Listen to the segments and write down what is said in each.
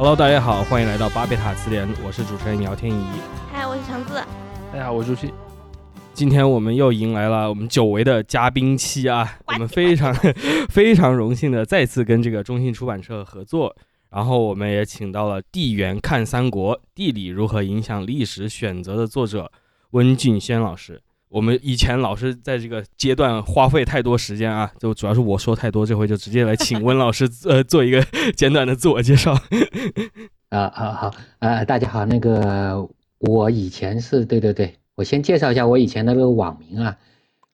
Hello，大家好，欢迎来到巴贝塔词典，我是主持人姚天怡。嗨，我是橙子。大家好，我是朱旭。今天我们又迎来了我们久违的嘉宾期啊，我们非常 非常荣幸的再次跟这个中信出版社合作，然后我们也请到了《地缘看三国：地理如何影响历史选择》的作者温俊轩老师。我们以前老是在这个阶段花费太多时间啊，就主要是我说太多，这回就直接来请温老师呃做一个 简短的自我介绍。啊，好好啊，大家好，那个我以前是对对对，我先介绍一下我以前的那个网名啊，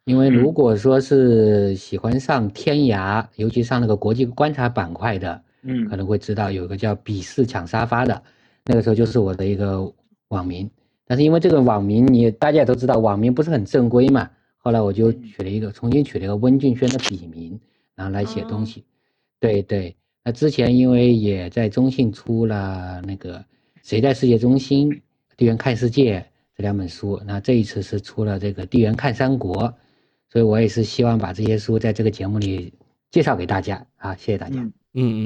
因为如果说是喜欢上天涯，尤其上那个国际观察板块的，嗯，可能会知道有个叫“鄙视抢沙发”的，那个时候就是我的一个网名。但是因为这个网名，你大家也都知道，网名不是很正规嘛。后来我就取了一个，重新取了一个温俊轩的笔名，然后来写东西。对对，那之前因为也在中信出了那个《谁在世界中心》《地缘看世界》这两本书，那这一次是出了这个《地缘看三国》，所以我也是希望把这些书在这个节目里介绍给大家啊，谢谢大家。嗯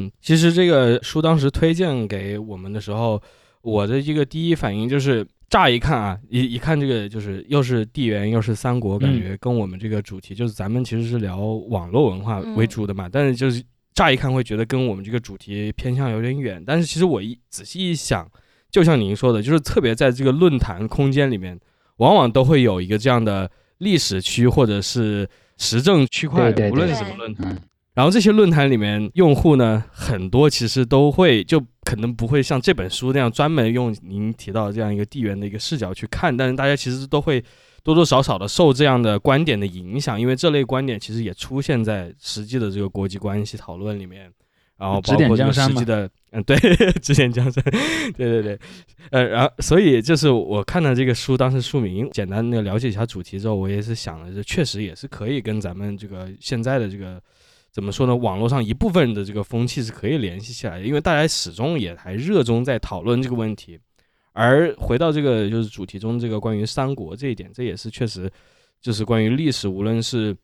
嗯，其实这个书当时推荐给我们的时候，我的一个第一反应就是。乍一看啊，一一看这个就是又是地缘又是三国，感觉跟我们这个主题就是咱们其实是聊网络文化为主的嘛，但是就是乍一看会觉得跟我们这个主题偏向有点远。但是其实我一仔细一想，就像您说的，就是特别在这个论坛空间里面，往往都会有一个这样的历史区或者是时政区块，无论是什么论坛。然后这些论坛里面用户呢，很多其实都会就可能不会像这本书那样专门用您提到的这样一个地缘的一个视角去看，但是大家其实都会多多少少的受这样的观点的影响，因为这类观点其实也出现在实际的这个国际关系讨论里面，然后包括这个实际的，嗯，对，指点江山，对对对，呃，然后所以就是我看到这个书当时书名，简单的了解一下主题之后，我也是想了，这确实也是可以跟咱们这个现在的这个。怎么说呢？网络上一部分人的这个风气是可以联系起来的，因为大家始终也还热衷在讨论这个问题。而回到这个就是主题中这个关于三国这一点，这也是确实就是关于历史，无论是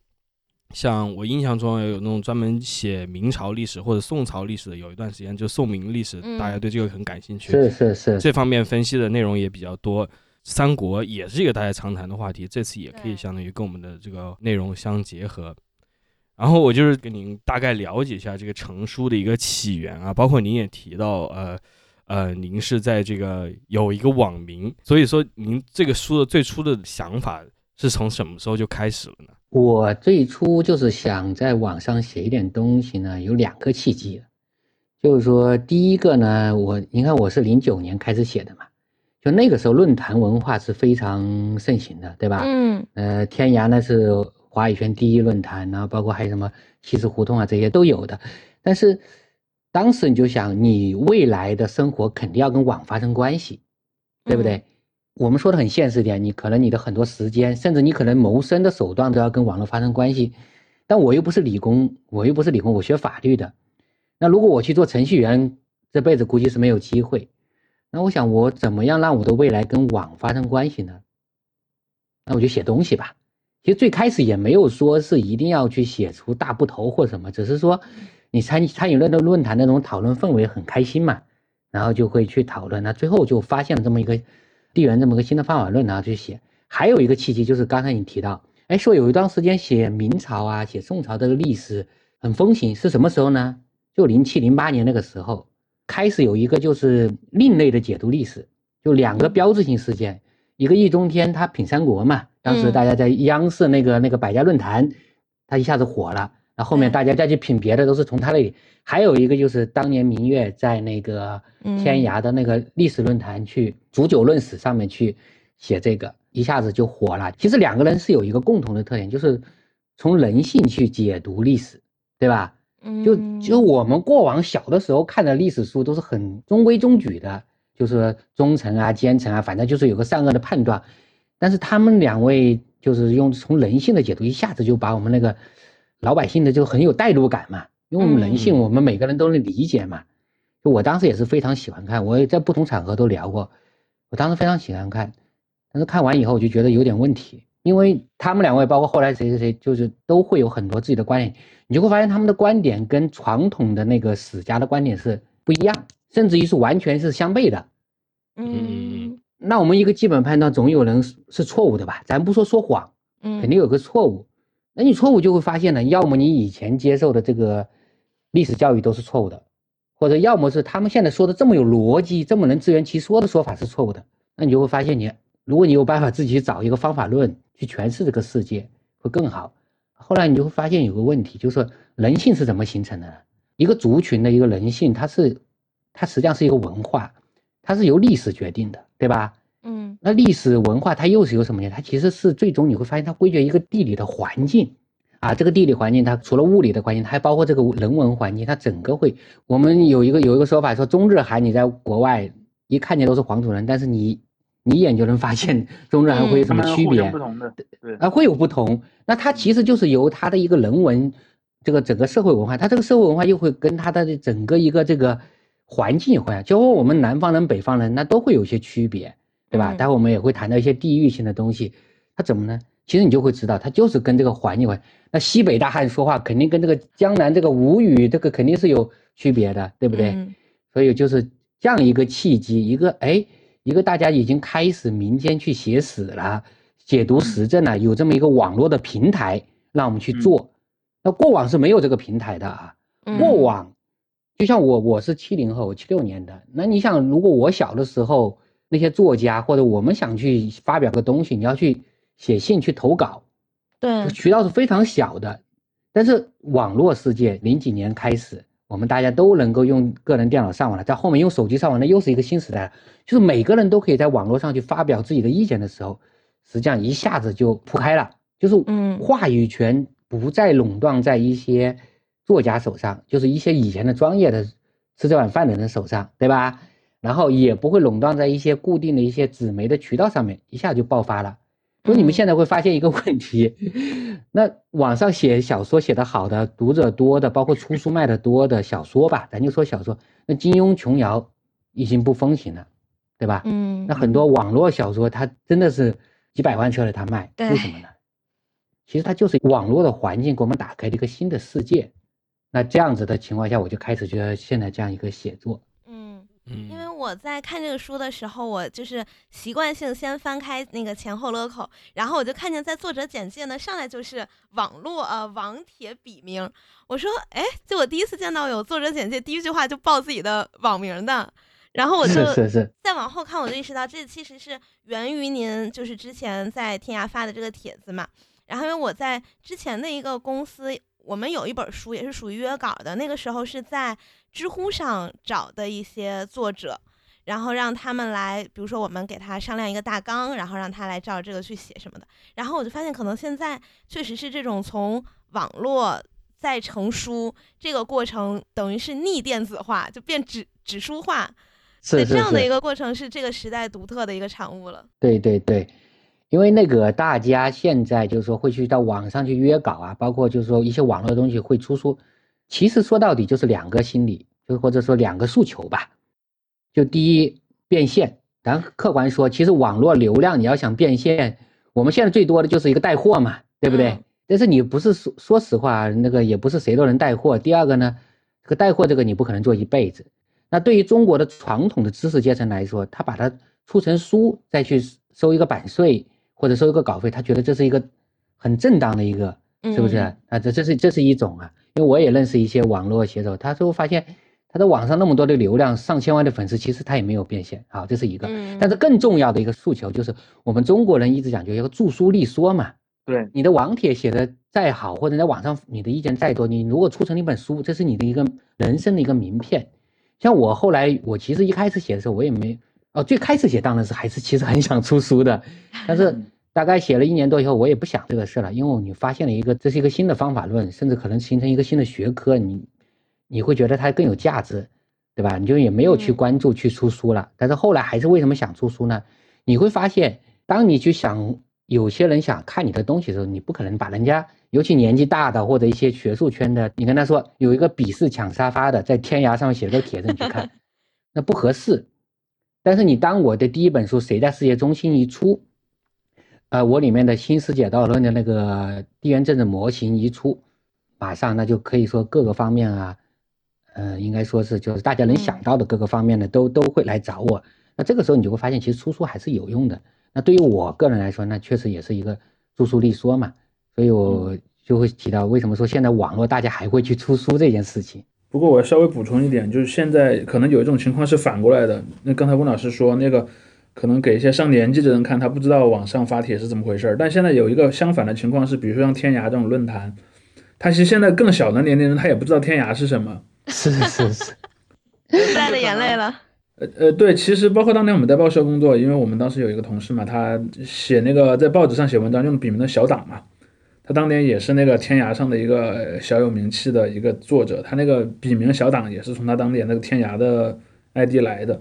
像我印象中有那种专门写明朝历史或者宋朝历史的，有一段时间就宋明历史，大家对这个很感兴趣，是是是，这方面分析的内容也比较多。三国也是一个大家常谈的话题，这次也可以相当于跟我们的这个内容相结合。然后我就是跟您大概了解一下这个成书的一个起源啊，包括您也提到，呃，呃，您是在这个有一个网名，所以说您这个书的最初的想法是从什么时候就开始了呢？我最初就是想在网上写一点东西呢，有两个契机，就是说第一个呢，我你看我是零九年开始写的嘛，就那个时候论坛文化是非常盛行的，对吧？嗯，呃，天涯呢是。华语圈第一论坛啊，包括还有什么西子胡同啊，这些都有的。但是当时你就想，你未来的生活肯定要跟网发生关系，对不对？我们说的很现实点，你可能你的很多时间，甚至你可能谋生的手段都要跟网络发生关系。但我又不是理工，我又不是理工，我学法律的。那如果我去做程序员，这辈子估计是没有机会。那我想，我怎么样让我的未来跟网发生关系呢？那我就写东西吧。其实最开始也没有说是一定要去写出大部头或什么，只是说你参参与那个论坛那种讨论氛围很开心嘛，然后就会去讨论，那最后就发现了这么一个地缘这么个新的方法论，然后去写。还有一个契机就是刚才你提到，哎，说有一段时间写明朝啊、写宋朝这个历史很风行，是什么时候呢？就零七零八年那个时候，开始有一个就是另类的解读历史，就两个标志性事件。一个易中天他品三国嘛，当时大家在央视那个那个百家论坛，他一下子火了。那后面大家再去品别的都是从他那里。还有一个就是当年明月在那个天涯的那个历史论坛去煮酒论史上面去写这个，一下子就火了。其实两个人是有一个共同的特点，就是从人性去解读历史，对吧？就就我们过往小的时候看的历史书都是很中规中矩的。就是忠臣啊、奸臣啊，反正就是有个善恶的判断，但是他们两位就是用从人性的解读，一下子就把我们那个老百姓的就很有代入感嘛，因为我们人性，我们每个人都能理解嘛。就我当时也是非常喜欢看，我也在不同场合都聊过，我当时非常喜欢看，但是看完以后我就觉得有点问题，因为他们两位，包括后来谁谁谁，就是都会有很多自己的观点，你就会发现他们的观点跟传统的那个史家的观点是不一样。甚至于是完全是相悖的。嗯那我们一个基本判断总有人是是错误的吧？咱不说说谎，嗯，肯定有个错误。那你错误就会发现呢，要么你以前接受的这个历史教育都是错误的，或者要么是他们现在说的这么有逻辑、这么能自圆其说的说法是错误的。那你就会发现你，如果你有办法自己去找一个方法论去诠释这个世界，会更好。后来你就会发现有个问题，就是人性是怎么形成的呢？一个族群的一个人性，它是它实际上是一个文化，它是由历史决定的，对吧？嗯那历史文化它又是有什么呢？它其实是最终你会发现它归结一个地理的环境啊，这个地理环境它除了物理的环境，它还包括这个人文环境，它整个会。我们有一个有一个说法说，中日韩你在国外一看见都是黄种人，但是你你一眼就能发现 中日韩会有什么区别啊，会有不同。那它其实就是由它的一个人文，这个整个社会文化，它这个社会文化又会跟它的整个一个这个环境有关。就和我们南方人、北方人，那都会有一些区别，对吧？嗯待会我们也会谈到一些地域性的东西，它怎么呢？其实你就会知道，它就是跟这个环境有关。那西北大汉说话肯定跟这个江南这个吴语这个肯定是有区别的，对不对？嗯所以就是这样一个契机，一个哎，一个大家已经开始民间去写史了，解读时政了，有这么一个网络的平台让我们去做。那过往是没有这个平台的啊，嗯过往就像我，我是七零后，七六年的。那你想，如果我小的时候，那些作家或者我们想去发表个东西，你要去写信去投稿，对渠道是非常小的。但是网络世界零几年开始，我们大家都能够用个人电脑上网了，在后面用手机上网，那又是一个新时代了。就是每个人都可以在网络上去发表自己的意见的时候，实际上一下子就铺开了，就是嗯话语权不再垄断在一些作家手上，就是一些以前的专业的吃这碗饭的人手上，对吧？然后也不会垄断在一些固定的一些纸媒的渠道上面，一下就爆发了。所以你们嗯现在会发现一个 问题，那网上写小说写得好的、读者多的，包括出书卖的多的小说吧，咱就说小说，那金庸、琼瑶已经不风行了，对吧？嗯那很多网络小说，它真的是几百万册的它卖，为什么呢？其实它就是网络的环境给我们打开了一个新的世界。那这样子的情况下，我就开始觉得现在这样一个写作，嗯。嗯，因为我在看这个书的时候，我就是习惯性先翻开那个前后乐口，然后我就看见在作者简介呢上来就是网络呃网帖笔名，我说哎，就我第一次见到有作者简介第一句话就报自己的网名的，然后我就是是是，再往后看，我就意识到这其实是源于您就是之前在天涯发的这个帖子嘛。然后因为我在之前的一个公司，我们有一本书也是属于约稿的，那个时候是在知乎上找的一些作者，然后让他们来，比如说我们给他商量一个大纲，然后让他来照这个去写什么的。然后我就发现，可能现在确实是这种从网络再成书这个过程，等于是逆电子化，就变纸纸书化。对，是是是，这样的一个过程是这个时代独特的一个产物了。对对对，因为那个大家现在就是说会去到网上去约稿啊，包括就是说一些网络的东西会出书，其实说到底就是两个心理，就或者说两个诉求吧。就第一变现，咱客观说，其实网络流量你要想变现，我们现在最多的就是一个带货嘛，对不对？嗯但是你不是说说实话，那个也不是谁都能带货。第二个呢，这个带货这个你不可能做一辈子。那对于中国的传统的知识阶层来说，他把它出成书，再去收一个版税或者收一个稿费，他觉得这是一个很正当的一个，是不是？嗯啊，这这是这是一种啊，因为我也认识一些网络写手，他最后发现他在网上那么多的流量，上千万的粉丝，其实他也没有变现。好，这是一个。嗯，但是更重要的一个诉求就是，我们中国人一直讲究一个著书立说嘛，对，你的网帖写的再好，或者在网上你的意见再多，你如果出成一本书，这是你的一个人生的一个名片。像我后来，我其实一开始写的时候，我也没哦，最开始写当然是还是其实很想出书的，但是大概写了一年多以后，我也不想这个事了，因为你发现了一个这是一个新的方法论，甚至可能形成一个新的学科，你你会觉得它更有价值，对吧？你就也没有去嗯关注去出书了。但是后来还是为什么想出书呢？你会发现，当你去想有些人想看你的东西的时候，你不可能把人家，尤其年纪大的或者一些学术圈的，你跟他说有一个鄙视抢沙发的，在天涯上面写个帖子，你去看，那不合适。但是你当我的第一本书《谁在世界中心》一出，呃，我里面的新世界道论的那个地缘政治模型一出，马上那就可以说各个方面啊，呃，应该说是就是大家能想到的各个方面呢都都会来找我。那这个时候你就会发现，其实出书还是有用的。那对于我个人来说，那确实也是一个著书立说嘛。所以我就会提到，为什么说现在网络大家还会去出书这件事情。不过我稍微补充一点，就是现在可能有一种情况是反过来的。那刚才温老师说那个，可能给一些上年纪的人看，他不知道网上发帖是怎么回事儿。但现在有一个相反的情况是，比如说像天涯这种论坛，他其实现在更小的年龄人他也不知道天涯是什么。是是是，带着眼泪了。呃呃，对，其实包括当年我们在报社工作，因为我们当时有一个同事嘛，他写那个在报纸上写文章用笔名的小党嘛，他当年也是那个天涯上的一个小有名气的一个作者，他那个笔名小党也是从他当年那个天涯的 ID 来的，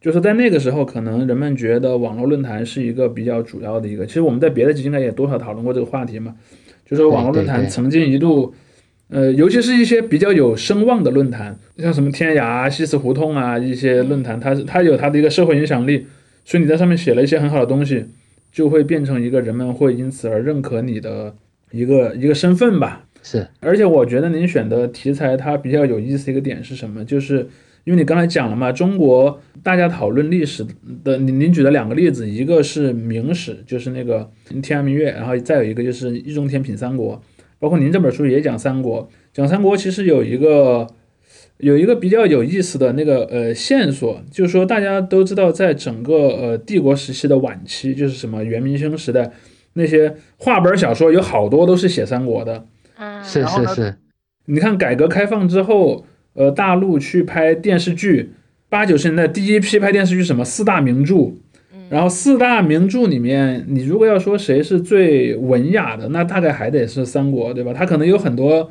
就是在那个时候，可能人们觉得网络论坛是一个比较主要的一个，其实我们在别的基金该也多少讨论过这个话题嘛，就是网络论坛曾经一度。呃，尤其是一些比较有声望的论坛，像什么天涯、西祠胡同啊，一些论坛，它它有它的一个社会影响力，所以你在上面写了一些很好的东西，就会变成一个人们会因此而认可你的一个一个身份吧。是，而且我觉得您选的题材它比较有意思一个点是什么？就是因为你刚才讲了嘛，中国大家讨论历史的，您您举的两个例子，一个是明史，就是那个天涯明月，然后再有一个就是易中天品三国。包括您这本书也讲三国，讲三国其实有一个有一个比较有意思的那个呃线索，就是说大家都知道，在整个呃帝国时期的晚期，就是什么元明清时代，那些话本小说有好多都是写三国的。嗯，是是是。你看改革开放之后，呃，大陆去拍电视剧，八九十年代第一批拍电视剧什么四大名著。然后四大名著里面，你如果要说谁是最文雅的，那大概还得是三国，对吧？它可能有很多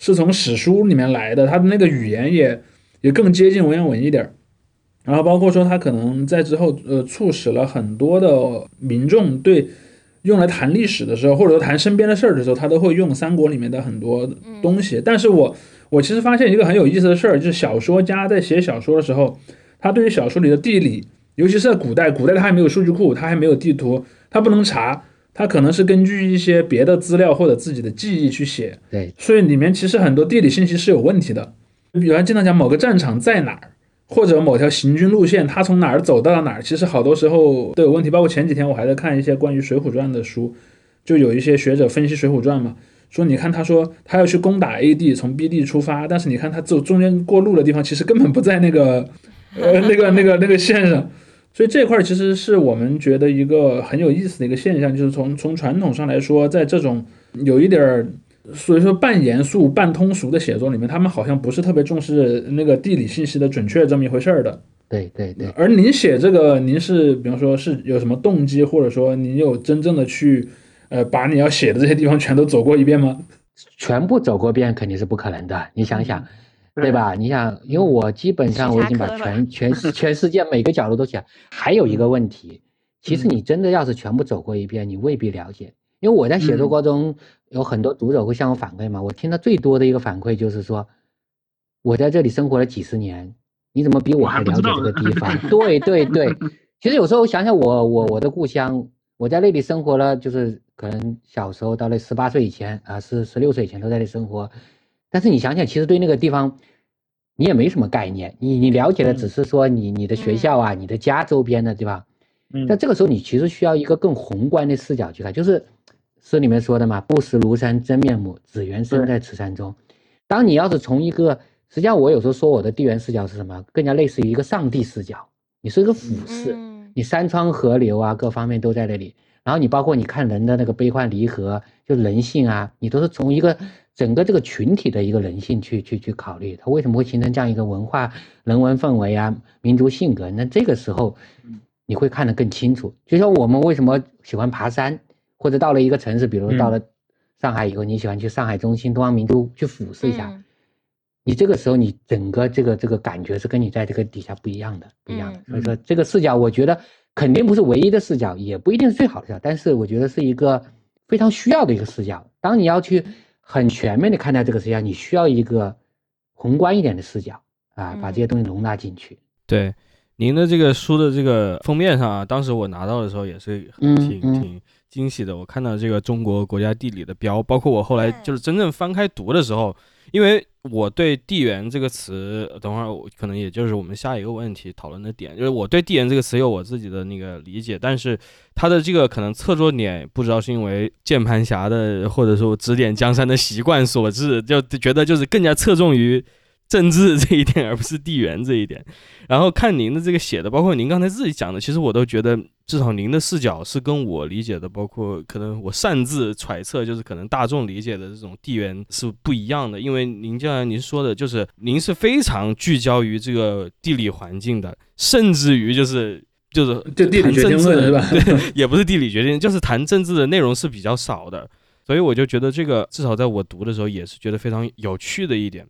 是从史书里面来的，它的那个语言也也更接近文言文一点儿。然后包括说，它可能在之后，呃，促使了很多的民众对用来谈历史的时候，或者说谈身边的事儿的时候，他都会用三国里面的很多东西。但是我我其实发现一个很有意思的事儿，就是小说家在写小说的时候，他对于小说里的地理。尤其是在古代，古代他还没有数据库，他还没有地图，他不能查，他可能是根据一些别的资料或者自己的记忆去写。对，所以里面其实很多地理信息是有问题的。比方经常讲某个战场在哪儿，或者某条行军路线，他从哪儿走到了哪儿，其实好多时候都有问题。包括前几天我还在看一些关于《水浒传》的书，就有一些学者分析《水浒传》嘛，说你看他说他要去攻打 A 地，从 B 地出发，但是你看他走中间过路的地方，其实根本不在那个 呃那个那个那个线上。所以这块其实是我们觉得一个很有意思的一个现象，就是从从传统上来说，在这种有一点儿，所以说半严肃半通俗的写作里面，他们好像不是特别重视那个地理信息的准确这么一回事儿的。对对对。而您写这个，您是比方说是有什么动机，或者说您有真正的去，呃，把你要写的这些地方全都走过一遍吗？全部走过遍肯定是不可能的，你想想。对吧？你想，因为我基本上我已经把全 全全世界每个角落都写。还有一个问题，其实你真的要是全部走过一遍，你未必了解。因为我在写作过程中，有很多读者会向我反馈嘛。我听到最多的一个反馈就是说，我在这里生活了几十年，你怎么比我还了解这个地方？对对对。其实有时候想想我我我的故乡，我在那里生活了，就是可能小时候到了十八岁以前啊，是十六岁以前都在那里生活。但是你想想，其实对那个地方，你也没什么概念，你你了解的只是说你你的学校啊，你的家周边的，对吧？嗯。但这个时候你其实需要一个更宏观的视角去看，就是诗里面说的嘛，“不识庐山真面目，只缘身在此山中。”当你要是从一个，实际上我有时候说我的地缘视角是什么，更加类似于一个上帝视角，你是一个俯视，你山川河流啊各方面都在那里，然后你包括你看人的那个悲欢离合，就人性啊，你都是从一个。整个这个群体的一个人性去去去考虑，它为什么会形成这样一个文化人文氛围啊，民族性格？那这个时候，你会看得更清楚。就像我们为什么喜欢爬山，或者到了一个城市，比如到了上海以后，你喜欢去上海中心、东方明珠去俯视一下，你这个时候你整个这个这个感觉是跟你在这个底下不一样的，不一样的。所以说这个视角，我觉得肯定不是唯一的视角，也不一定是最好的视角，但是我觉得是一个非常需要的一个视角。当你要去。很全面的看待这个视角，你需要一个宏观一点的视角啊，把这些东西容纳进去。对，您的这个书的这个封面上啊，当时我拿到的时候也是挺挺惊喜的。我看到这个中国国家地理的标，包括我后来就是真正翻开读的时候，因为我对地缘这个词，等会儿我可能也就是我们下一个问题讨论的点，就是我对地缘这个词有我自己的那个理解，但是它的这个可能侧重点，不知道是因为键盘侠的或者说指点江山的习惯所致，就觉得就是更加侧重于。政治这一点，而不是地缘这一点。然后看您的这个写的，包括您刚才自己讲的，其实我都觉得，至少您的视角是跟我理解的，包括可能我擅自揣测，就是可能大众理解的这种地缘是不一样的。因为您就像您说的，就是您是非常聚焦于这个地理环境的，甚至于就是就是就地理决定论是吧？对，也不是地理决定，就是谈政治的内容是比较少的。所以我就觉得这个至少在我读的时候，也是觉得非常有趣的一点。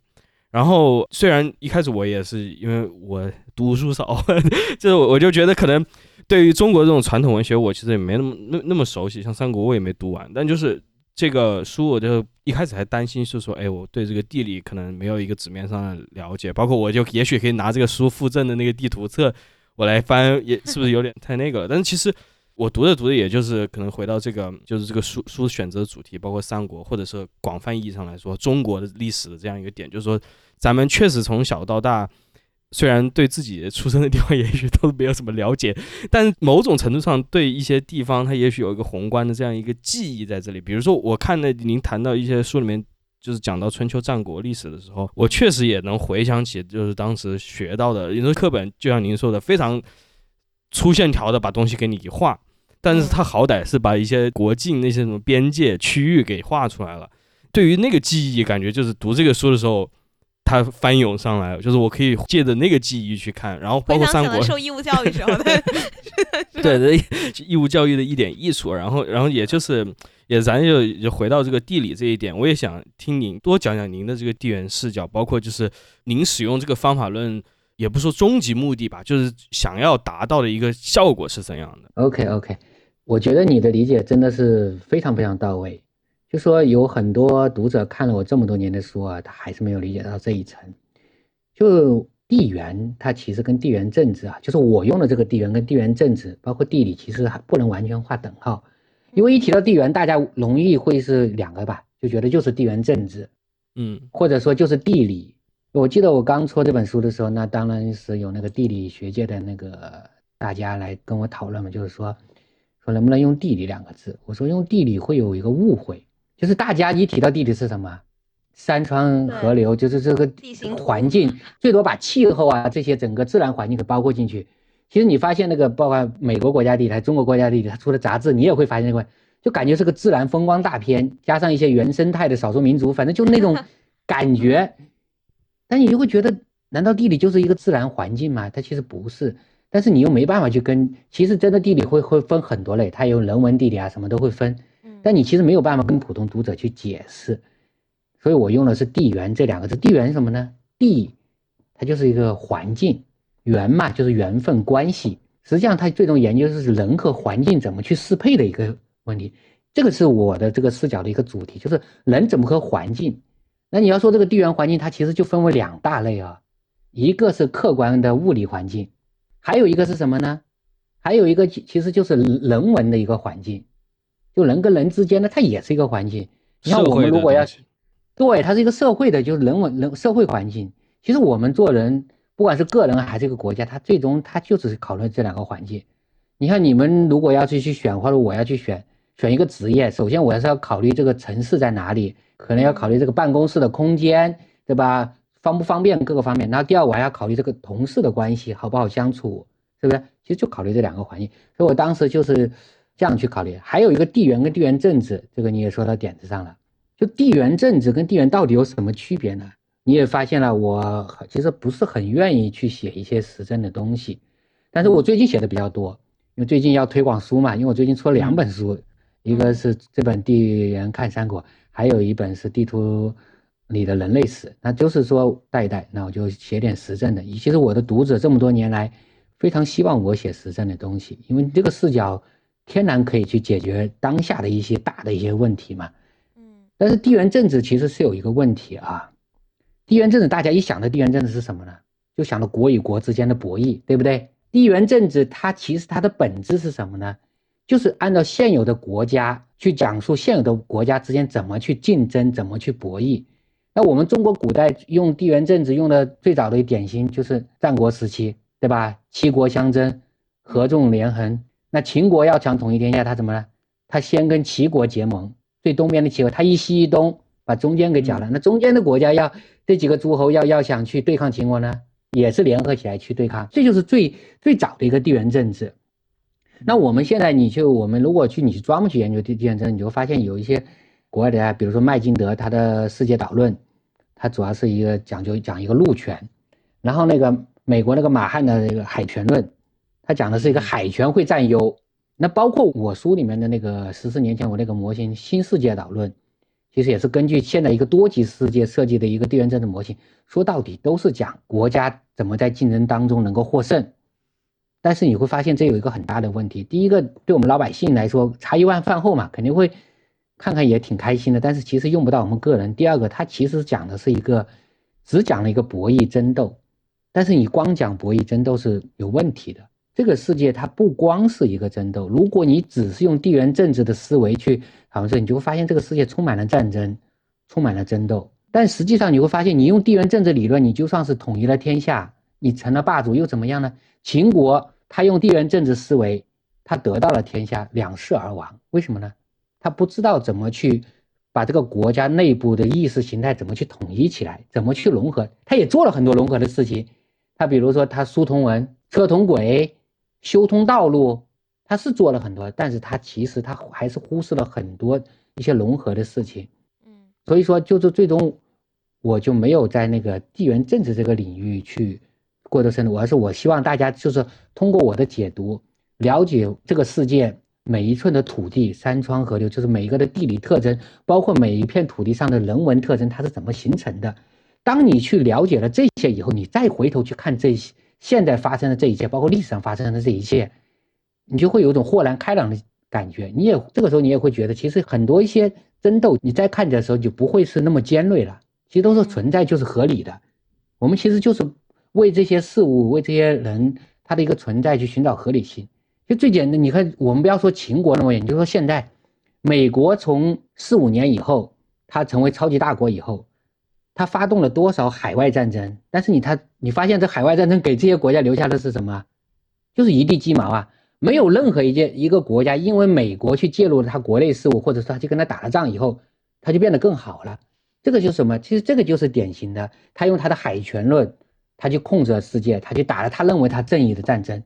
然后虽然一开始我也是因为我读书少，就是我就觉得可能对于中国这种传统文学，我其实也没那么那那么熟悉，像三国我也没读完。但就是这个书，我就一开始还担心是说，哎，我对这个地理可能没有一个纸面上的了解，包括我就也许可以拿这个书附赠的那个地图册我来翻，也是不是有点太那个了？但是其实我读着读着，也就是可能回到这个就是这个书书选择的主题，包括三国，或者是广泛意义上来说中国的历史的这样一个点，就是说。咱们确实从小到大，虽然对自己出生的地方 也许都没有什么了解，但某种程度上对一些地方，它也许有一个宏观的这样一个记忆在这里。比如说，我看的您谈到一些书里面，就是讲到春秋战国历史的时候，我确实也能回想起，就是当时学到的，因为课本就像您说的，非常粗线条的把东西给你一画，但是他好歹是把一些国境那些什么边界区域给画出来了。对于那个记忆，感觉就是读这个书的时候。它翻涌上来，就是我可以借着那个记忆去看，然后包括三国受义务教育时候的，对对，义务教育的一点益处，然后然后也就是也咱就就回到这个地理这一点，我也想听您多讲讲您的这个地缘视角，包括就是您使用这个方法论，也不说终极目的吧，就是想要达到的一个效果是怎样的？OK OK，我觉得你的理解真的是非常非常到位。就说有很多读者看了我这么多年的书啊，他还是没有理解到这一层。就地缘，它其实跟地缘政治啊，就是我用的这个地缘跟地缘政治，包括地理，其实还不能完全划等号。因为一提到地缘，大家容易会是两个吧，就觉得就是地缘政治，嗯，或者说就是地理。我记得我刚出这本书的时候，那当然是有那个地理学界的那个大家来跟我讨论嘛，就是说说能不能用地理两个字。我说用地理会有一个误会。就是大家一提到地理是什么，山川河流，就是这个地形环境，最多把气候啊这些整个自然环境给包括进去。其实你发现那个，包括美国国家地理、中国国家地理，它出的杂志，你也会发现个，就感觉是个自然风光大片，加上一些原生态的少数民族，反正就那种 感觉。但你就会觉得，难道地理就是一个自然环境吗？它其实不是。但是你又没办法去跟，其实真的地理会会分很多类，它有人文地理啊，什么都会分。但你其实没有办法跟普通读者去解释，所以我用的是“地缘”这两个字。地缘什么呢？地，它就是一个环境；缘嘛，就是缘分关系。实际上，它最终研究的是人和环境怎么去适配的一个问题。这个是我的这个视角的一个主题，就是人怎么和环境。那你要说这个地缘环境，它其实就分为两大类啊，一个是客观的物理环境，还有一个是什么呢？还有一个其实就是人文的一个环境。就人跟人之间呢，它也是一个环境。你看，我们如果要，对，它是一个社会的，就是人文人社会环境。其实我们做人，不管是个人还是一个国家，它最终它就是考虑这两个环境。你看，你们如果要去去选，或者我要去选选一个职业，首先我还是要考虑这个城市在哪里，可能要考虑这个办公室的空间，对吧？方不方便各个方面。然后第二，我还要考虑这个同事的关系好不好相处，是不是？其实就考虑这两个环境。所以我当时就是。这样去考虑，还有一个地缘跟地缘政治，这个你也说到点子上了。就地缘政治跟地缘到底有什么区别呢？你也发现了，我其实不是很愿意去写一些时政的东西，但是我最近写的比较多，因为最近要推广书嘛。因为我最近出了两本书，一个是这本《地缘看三国》，还有一本是《地图里的人类史》。那就是说带一带，那我就写点时政的。其实我的读者这么多年来非常希望我写时政的东西，因为这个视角。天然可以去解决当下的一些大的一些问题嘛，嗯，但是地缘政治其实是有一个问题啊，地缘政治大家一想到地缘政治是什么呢？就想到国与国之间的博弈，对不对？地缘政治它其实它的本质是什么呢？就是按照现有的国家去讲述现有的国家之间怎么去竞争，怎么去博弈。那我们中国古代用地缘政治用的最早的典型就是战国时期，对吧？七国相争，合纵连横。那秦国要想统一天下，他怎么呢？他先跟齐国结盟，最东边的齐国，他一西一东把中间给搅了。那中间的国家要这几个诸侯要要想去对抗秦国呢，也是联合起来去对抗。这就是最最早的一个地缘政治。那我们现在你就我们如果去你去专门去研究地地缘政治，你就发现有一些国外的啊，比如说麦金德他的世界导论，它主要是一个讲究讲一个陆权，然后那个美国那个马汉的那个海权论，它讲的是一个海权会占优。那包括我书里面的那个十四年前我那个模型新世界导论，其实也是根据现在一个多极世界设计的一个地缘政治模型，说到底都是讲国家怎么在竞争当中能够获胜。但是你会发现这有一个很大的问题。第一个，对我们老百姓来说，茶余饭后嘛，肯定会看看也挺开心的。但是其实用不到我们个人。第二个，它其实讲的是一个只讲了一个博弈争斗，但是你光讲博弈争斗是有问题的。这个世界它不光是一个争斗，如果你只是用地缘政治的思维去讨论，你就会发现这个世界充满了战争，充满了争斗。但实际上你会发现，你用地缘政治理论，你就算是统一了天下。你成了霸主又怎么样呢？秦国他用地缘政治思维，他得到了天下，两世而亡。为什么呢？他不知道怎么去把这个国家内部的意识形态怎么去统一起来，怎么去融合。他也做了很多融合的事情。他比如说他书同文、车同轨、修通道路，他是做了很多，但是他其实他还是忽视了很多一些融合的事情。嗯，所以说就是最终我就没有在那个地缘政治这个领域去。过得深入，而是我希望大家就是通过我的解读，了解这个世界每一寸的土地、山川河流，就是每一个的地理特征，包括每一片土地上的人文特征，它是怎么形成的。当你去了解了这些以后，你再回头去看这些现在发生的这一切，包括历史上发生的这一切，你就会有一种豁然开朗的感觉。你也这个时候你也会觉得，其实很多一些争斗，你再看的时候就不会是那么尖锐了，其实都是存在就是合理的。我们其实就是。为这些事物，为这些人，他的一个存在去寻找合理性，就最简单。你看，我们不要说秦国那么远，就说现在，美国从四五年以后，他成为超级大国以后，他发动了多少海外战争？但是你他，你发现这海外战争给这些国家留下的是什么？就是一地鸡毛啊！没有任何一件一个国家因为美国去介入了他国内事务，或者说他去跟他打了仗以后，他就变得更好了。这个就是什么？其实这个就是典型的，他用他的海权论。他就控制了世界，他就打了他认为他正义的战争，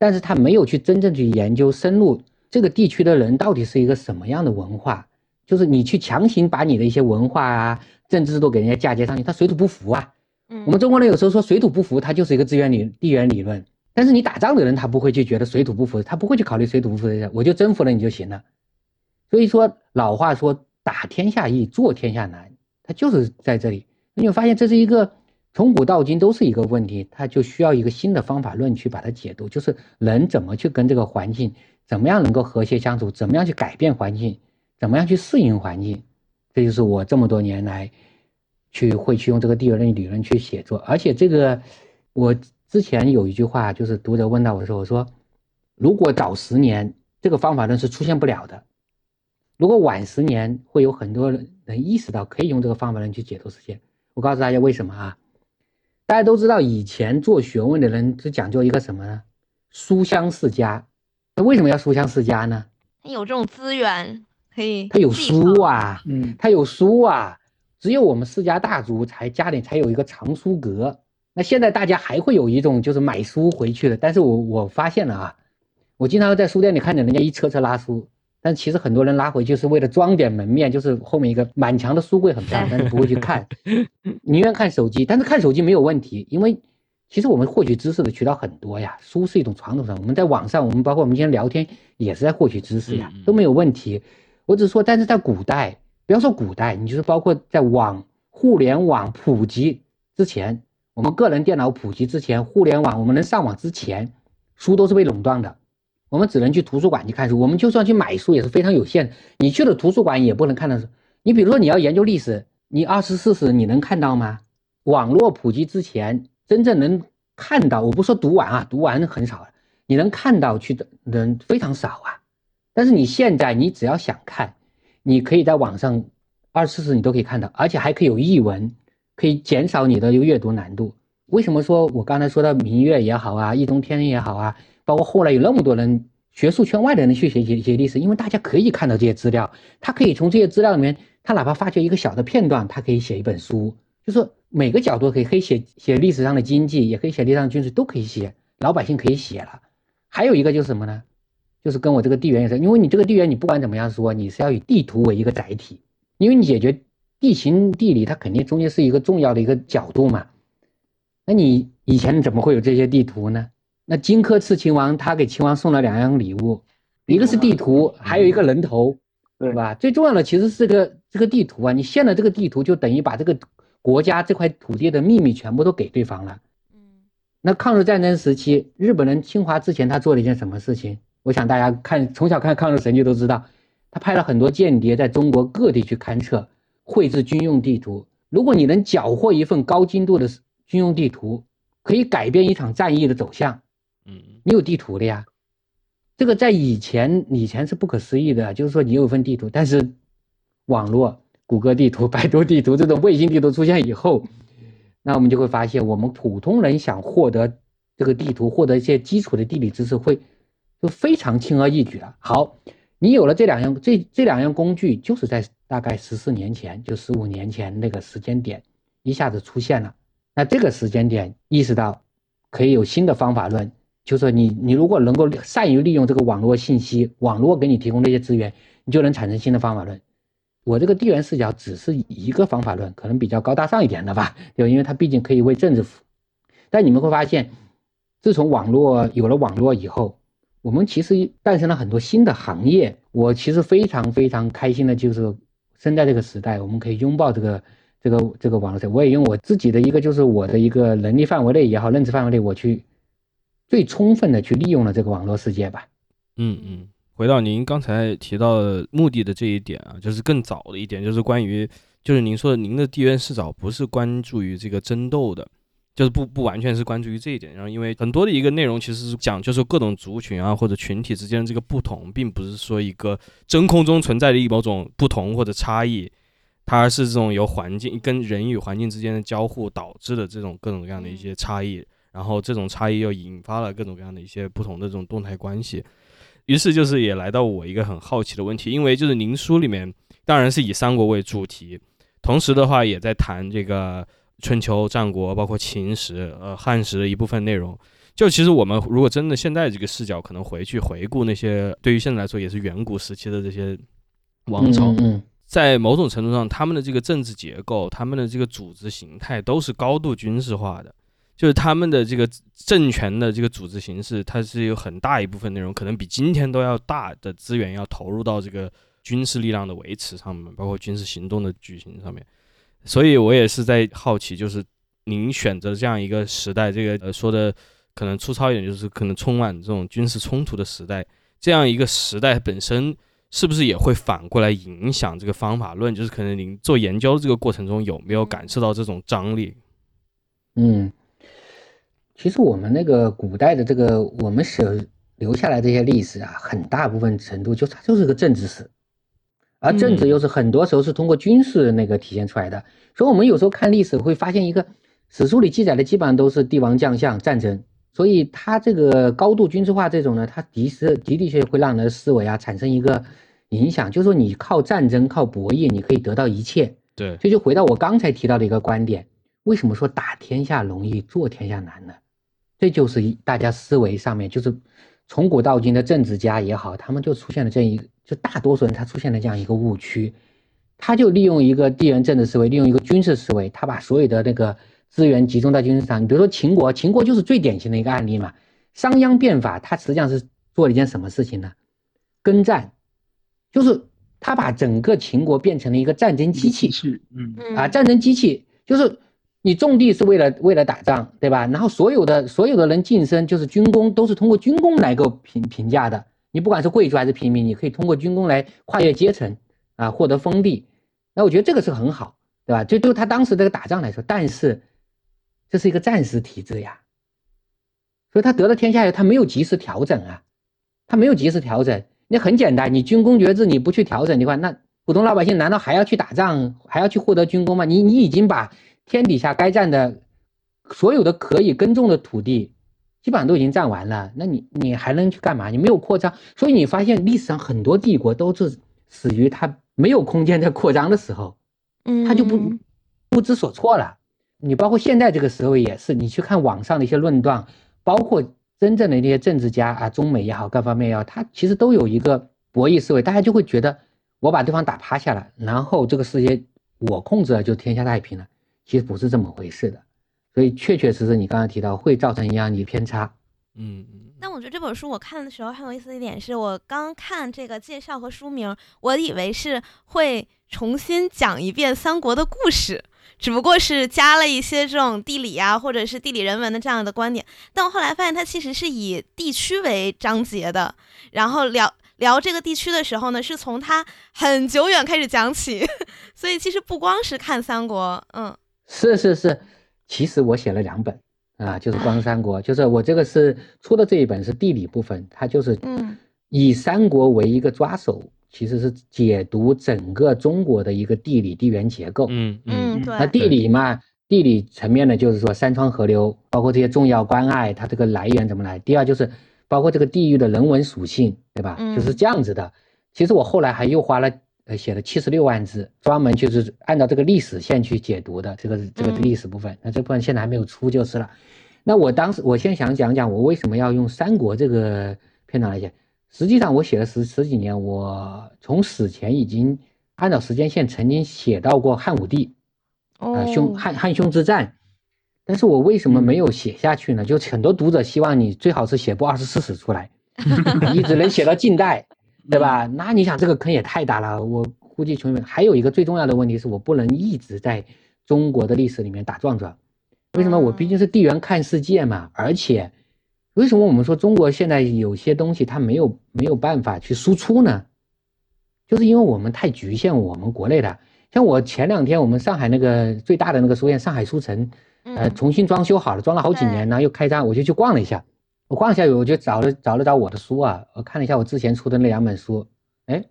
但是他没有去真正去研究深入这个地区的人到底是一个什么样的文化，就是你去强行把你的一些文化啊、政治制度给人家嫁接上去，他水土不服啊。嗯，我们中国人有时候说水土不服，他就是一个资源理地缘理论，但是你打仗的人他不会去觉得水土不服，他不会去考虑水土不服的事，我就征服了你就行了。所以说老话说打天下易，做天下难，他就是在这里，你会发现这是一个。从古到今都是一个问题，它就需要一个新的方法论去把它解读，就是人怎么去跟这个环境，怎么样能够和谐相处，怎么样去改变环境，怎么样去适应环境，这就是我这么多年来去会去用这个第二论理论去写作。而且这个我之前有一句话，就是读者问到我的时候，我说如果早十年这个方法论是出现不了的，如果晚十年会有很多人意识到可以用这个方法论去解读世界。我告诉大家为什么啊？大家都知道，以前做学问的人是讲究一个什么呢？书香世家。那为什么要书香世家呢？他有这种资源可以，他有书啊，嗯，他有书啊。只有我们世家大族才家里才有一个藏书阁。那现在大家还会有一种就是买书回去的。但是我我发现了啊，我经常在书店里看见人家一车车拉书。但其实很多人拉回去是为了装点门面，就是后面一个满墙的书柜很漂亮，但是不会去看，宁愿看手机。但是看手机没有问题，因为其实我们获取知识的渠道很多呀。书是一种传统上，我们在网上，我们包括我们今天聊天也是在获取知识呀，都没有问题。我只是说，但是在古代，不要说古代，你就是包括在网互联网普及之前，我们个人电脑普及之前，互联网我们能上网之前，书都是被垄断的。我们只能去图书馆去看书，我们就算去买书也是非常有限的。你去了图书馆也不能看到书。你比如说你要研究历史，你二十四史你能看到吗？网络普及之前，真正能看到，我不说读完啊，读完很少，你能看到去的人非常少啊。但是你现在你只要想看，你可以在网上二十四史你都可以看到，而且还可以有译文，可以减少你的一个阅读难度。为什么说我刚才说到明月也好啊，易中天也好啊，包括后来有那么多人学术圈外的人去写写写历史，因为大家可以看到这些资料，他可以从这些资料里面，他哪怕发掘一个小的片段，他可以写一本书，就是每个角度可以可以写写历史上的经济，也可以写历史上的军事，都可以写，老百姓可以写了。还有一个就是什么呢？就是跟我这个地缘也是，因为你这个地缘你不管怎么样说，你是要以地图为一个载体，因为你解决地形地理，它肯定中间是一个重要的一个角度嘛。那你以前怎么会有这些地图呢？那荆轲刺秦王，他给秦王送了两样礼物，一个是地图，还有一个人头，对吧？最重要的其实是这个这个地图啊，你献了这个地图，就等于把这个国家这块土地的秘密全部都给对方了。嗯那抗日战争时期，日本人侵华之前，他做了一件什么事情？我想大家看从小看抗日神剧都知道，他派了很多间谍在中国各地去勘测，绘制军用地图。如果你能缴获一份高精度的军用地图，可以改变一场战役的走向。你有地图的呀，这个在以前以前是不可思议的，就是说你有一份地图，但是网络、谷歌地图、百度地图这种卫星地图出现以后，那我们就会发现，我们普通人想获得这个地图，获得一些基础的地理知识，会就非常轻而易举了。好，你有了这两样，这这两样工具，就是在大概十四年前，就十五年前那个时间点，一下子出现了。那这个时间点意识到可以有新的方法论，就是你你如果能够善于利用这个网络信息，网络给你提供这些资源，你就能产生新的方法论。我这个地缘视角只是一个方法论，可能比较高大上一点的吧，就？因为它毕竟可以为政治服务。但你们会发现，自从网络有了网络以后，我们其实诞生了很多新的行业。我其实非常非常开心的，就是生在这个时代，我们可以拥抱这个这个这个网络。我也用我自己的一个，就是我的一个能力范围内也好，认知范围内，我去最充分的去利用了这个网络世界吧。嗯嗯，回到您刚才提到的目的的这一点啊，就是更早的一点，就是关于就是您说的您的地缘视角不是关注于这个争斗的。就是不不完全是关注于这一点，然后因为很多的一个内容其实是讲就是各种族群啊或者群体之间的这个不同，并不是说一个真空中存在的一某种不同或者差异，它是这种由环境跟人与环境之间的交互导致的这种各种各样的一些差异，然后这种差异又引发了各种各样的一些不同的这种动态关系。于是就是也来到我一个很好奇的问题，因为就是您书里面当然是以三国为主题，同时的话也在谈这个。春秋、战国，包括秦时、呃汉时的一部分内容，就其实我们如果真的现在这个视角，可能回去回顾那些对于现在来说也是远古时期的这些王朝，嗯在某种程度上，他们的这个政治结构、他们的这个组织形态都是高度军事化的，就是他们的这个政权的这个组织形式，它是有很大一部分内容可能比今天都要大的资源要投入到这个军事力量的维持上面，包括军事行动的举行上面。所以我也是在好奇，就是您选择这样一个时代，这个呃说的可能粗糙一点，就是可能充满这种军事冲突的时代，这样一个时代本身是不是也会反过来影响这个方法论？就是可能您做研究的这个过程中有没有感受到这种张力？嗯，其实我们那个古代的这个我们所留下来这些历史啊，很大部分程度就它就是个政治史。而政治又是很多时候是通过军事那个体现出来的，所以我们有时候看历史会发现一个史书里记载的基本上都是帝王将相战争，所以它这个高度军事化这种呢，它的确的的确会让人的思维啊产生一个影响，就是说你靠战争靠博弈你可以得到一切，对，这就回到我刚才提到的一个观点，为什么说打天下容易做天下难呢？这就是一大家思维上面就是从古到今的政治家也好，他们就出现了这一个。就大多数人他出现了这样一个误区，他就利用一个地缘政治思维，利用一个军事思维，他把所有的那个资源集中在军事上。你比如说秦国，秦国就是最典型的一个案例嘛。商鞅变法，他实际上是做了一件什么事情呢？耕战，就是他把整个秦国变成了一个战争机器。是嗯啊，战争机器就是你种地是为了为了打仗，对吧？然后所有的所有的人晋升就是军功，都是通过军功来够评评价的。你不管是贵族还是平民，你可以通过军功来跨越阶层啊，获得封地。那我觉得这个是很好，对吧？就就他当时这个打仗来说，但是这是一个战时体制呀，所以他得了天下以后，他没有及时调整啊，他没有及时调整。那很简单，你军功爵制你不去调整的话，那普通老百姓难道还要去打仗，还要去获得军功吗？你你已经把天底下该占的所有的可以耕种的土地，基本上都已经占完了，那你你还能去干嘛？你没有扩张，所以你发现历史上很多帝国都是死于它没有空间在扩张的时候，嗯，他就不不知所措了。你包括现在这个时候也是，你去看网上的一些论断，包括真正的那些政治家啊，中美也好，各方面也好，他其实都有一个博弈思维，大家就会觉得我把对方打趴下了，然后这个世界我控制了，就天下太平了。其实不是这么回事的，所以确确实实你刚才提到会造成一样的偏差。嗯，但我觉得这本书我看的时候很有意思的一点是，我刚看这个介绍和书名，我以为是会重新讲一遍三国的故事，只不过是加了一些这种地理啊，或者是地理人文的这样的观点。但我后来发现，它其实是以地区为章节的，然后聊聊这个地区的时候呢，是从它很久远开始讲起，所以其实不光是看三国，嗯。是是是，其实我写了两本啊，就是《光三国》，就是我这个是出的这一本是地理部分，它就是嗯以三国为一个抓手，其实是解读整个中国的一个地理地缘结构。嗯嗯，对。那地理嘛，地理层面呢，就是说山川河流，包括这些重要关隘，它这个来源怎么来？第二就是包括这个地域的人文属性，对吧？就是这样子的。其实我后来还又花了。呃，写了七十六万字，专门就是按照这个历史线去解读的这个这个历史部分。那这部分现在还没有出就是了。那我当时我先想讲讲我为什么要用三国这个片段来写。实际上我写了十十几年，我从史前已经按照时间线曾经写到过汉武帝，啊，匈汉汉匈之战。但是我为什么没有写下去呢？就很多读者希望你最好是写部二十四史出来，你只能写到近代。对吧？那你想这个坑也太大了。我估计穷人还有一个最重要的问题是我不能一直在中国的历史里面打转转。为什么？我毕竟是地缘看世界嘛。而且，为什么我们说中国现在有些东西它没有没有办法去输出呢？就是因为我们太局限我们国内的。像我前两天我们上海那个最大的那个书院上海书城，呃，重新装修好了，装了好几年，然后又开张，我就去逛了一下。我逛一下，我就找了找了找我的书啊，我看了一下我之前出的那两本书，哎，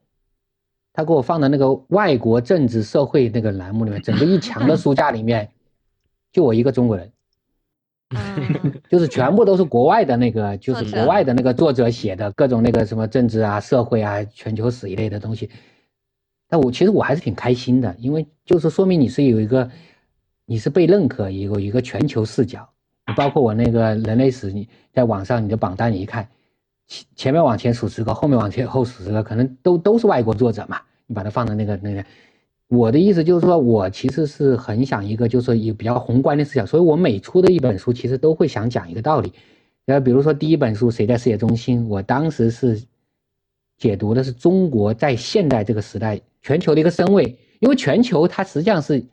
他给我放的那个外国政治社会那个栏目里面，整个一墙的书架里面，就我一个中国人，就是全部都是国外的那个，就是国外的那个作者写的各种那个什么政治啊、社会啊、全球史一类的东西。但我其实我还是挺开心的，因为就是说明你是有一个，你是被认可，有一个全球视角。包括我那个人类史，你在网上你的榜单你一看，前前面往前数十个，后面往前后数十个，可能都都是外国作者嘛。你把它放在那个那个，我的意思就是说，我其实是很想一个，就是说有比较宏观的视角，所以我每出的一本书，其实都会想讲一个道理。然后，比如说第一本书《谁在世界中心》，我当时是解读的是中国在现代这个时代全球的一个身位，因为全球它实际上是。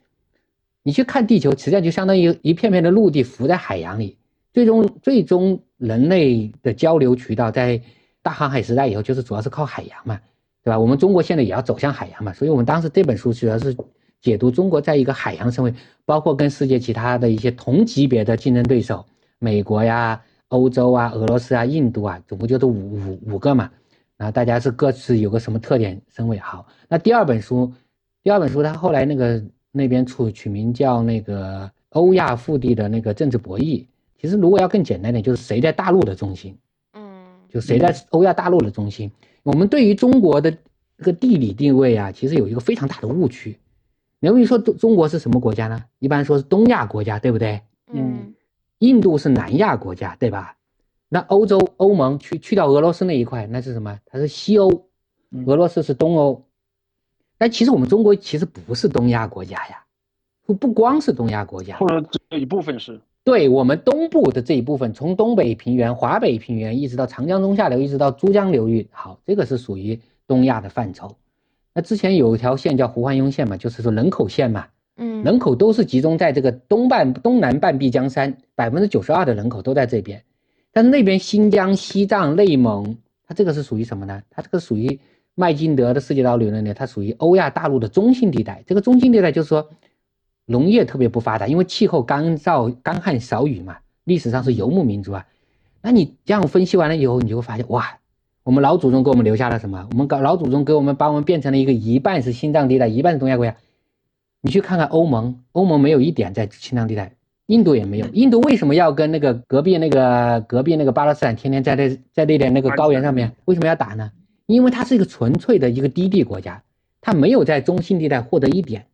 你去看地球，实际上就相当于一片片的陆地浮在海洋里。最终，最终人类的交流渠道在大航海时代以后，就是主要是靠海洋嘛，对吧？我们中国现在也要走向海洋嘛，所以我们当时这本书主要是解读中国在一个海洋身位，包括跟世界其他的一些同级别的竞争对手，美国呀、欧洲啊、俄罗斯啊、印度啊，总共就是五五五个嘛。然后大家是各自有个什么特点身位好。那第二本书，第二本书它后来那个。那边处取名叫那个欧亚腹地的那个政治博弈，其实如果要更简单点，就是谁在大陆的中心，嗯，就谁在欧亚大陆的中心。我们对于中国的这个地理定位啊，其实有一个非常大的误区。你比如说中中国是什么国家呢？一般说是东亚国家，对不对？嗯，印度是南亚国家，对吧？那欧洲欧盟去去掉俄罗斯那一块，那是什么？它是西欧，俄罗斯是东欧。但其实我们中国其实不是东亚国家呀，不不光是东亚国家，或者这一部分是。对我们东部的这一部分，从东北平原、华北平原，一直到长江中下流，一直到珠江流域，好，这个是属于东亚的范畴。那之前有一条线叫胡焕庸线嘛，就是说人口线嘛，嗯，人口都是集中在这个东半东南半壁江山，百分之九十二的人口都在这边。但是那边新疆、西藏、内蒙，它这个是属于什么呢？它这个属于。麦金德的世界岛理论呢，它属于欧亚大陆的中心地带。这个中心地带就是说，农业特别不发达，因为气候干燥、干旱少雨嘛。历史上是游牧民族啊。那你这样分析完了以后，你就会发现，哇，我们老祖宗给我们留下了什么？我们搞老祖宗给我们把我们变成了一个一半是心脏地带，一半是东亚国家。你去看看欧盟，欧盟没有一点在心脏地带，印度也没有。印度为什么要跟那个隔壁那个隔壁那个巴勒斯坦天天在那在那点那个高原上面为什么要打呢？因为它是一个纯粹的一个低地国家，它没有在中心地带获得一点，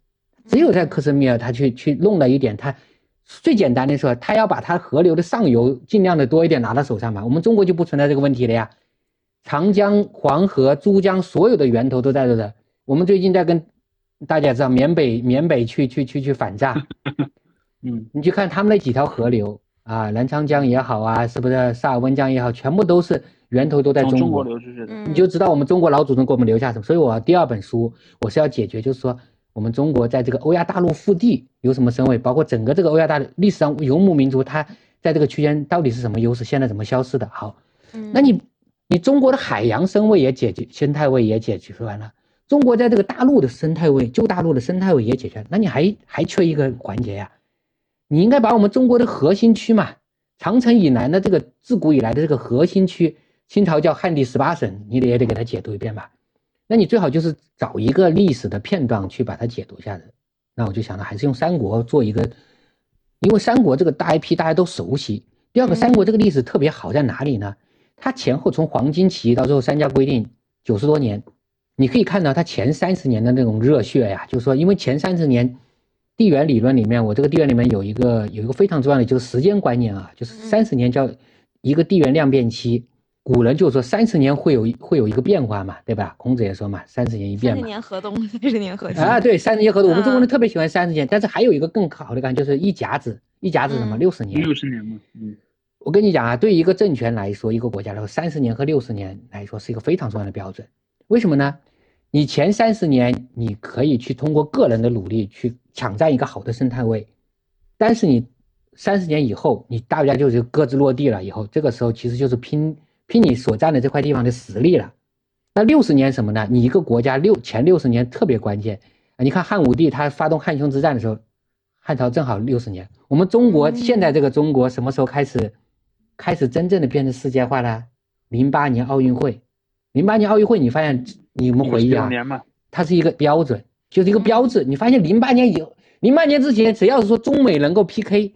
只有在克什米尔它去去弄了一点。它最简单的说，它要把它河流的上游尽量的多一点拿到手上嘛。我们中国就不存在这个问题了呀。长江、黄河、珠江所有的源头都在这的。我们最近在跟大家知道缅北缅北去去去去反诈，嗯，你去看他们那几条河流啊，澜沧江也好啊，是不是萨尔温江也好，全部都是源头都在从中国。流出去的。嗯你就知道我们中国老祖宗给我们留下什么。所以我第二本书我是要解决，就是说我们中国在这个欧亚大陆腹地有什么身位，包括整个这个欧亚大陆历史上游牧民族，它在这个区间到底是什么优势，现在怎么消失的。好，嗯那你你中国的海洋生位也解决，生态位也解决完了，中国在这个大陆的生态位，旧大陆的生态位也解决了，那你还还缺一个环节呀？你应该把我们中国的核心区嘛，长城以南的这个自古以来的这个核心区，清朝叫汉地十八省，你得也得给它解读一遍吧？那你最好就是找一个历史的片段去把它解读下来。那我就想到还是用三国做一个，因为三国这个大 IP 大家都熟悉。第二个，嗯三国这个历史特别好在哪里呢？它前后从黄巾起义到最后三家规定九十多年，你可以看到它前三十年的那种热血呀，就是说，因为前三十年地缘理论里面，我这个地缘里面有一个有一个非常重要的就是时间观念啊，就是嗯三十年叫一个地缘量变期。古人就说三十年会有一会有一个变化嘛，对吧？孔子也说嘛，三十年一变三十。年河东，三十年河西啊，对，三十年河东，我们中国人嗯特别喜欢三十年，但是还有一个更好的感觉，就是一甲子，一甲子什么嗯六十年。六十年嘛，嗯，我跟你讲啊，对一个政权来说，一个国家来说，三十年和六十年来说是一个非常重要的标准。为什么呢？你前三十年你可以去通过个人的努力去抢占一个好的生态位，但是你三十年以后，你大家就是各自落地了以后，这个时候其实就是拼拼你所占的这块地方的实力了。那六十年什么呢？你一个国家六前六十年特别关键啊！你看汉武帝他发动汉匈之战的时候，汉朝正好六十年。我们中国嗯现在这个中国什么时候开始开始真正的变成世界化呢？零八年奥运会，零八年奥运会，你发现你们回忆啊，年嘛，它是一个标准，就是一个标志。你发现零八年以后，零八年之前，只要是说中美能够 PK，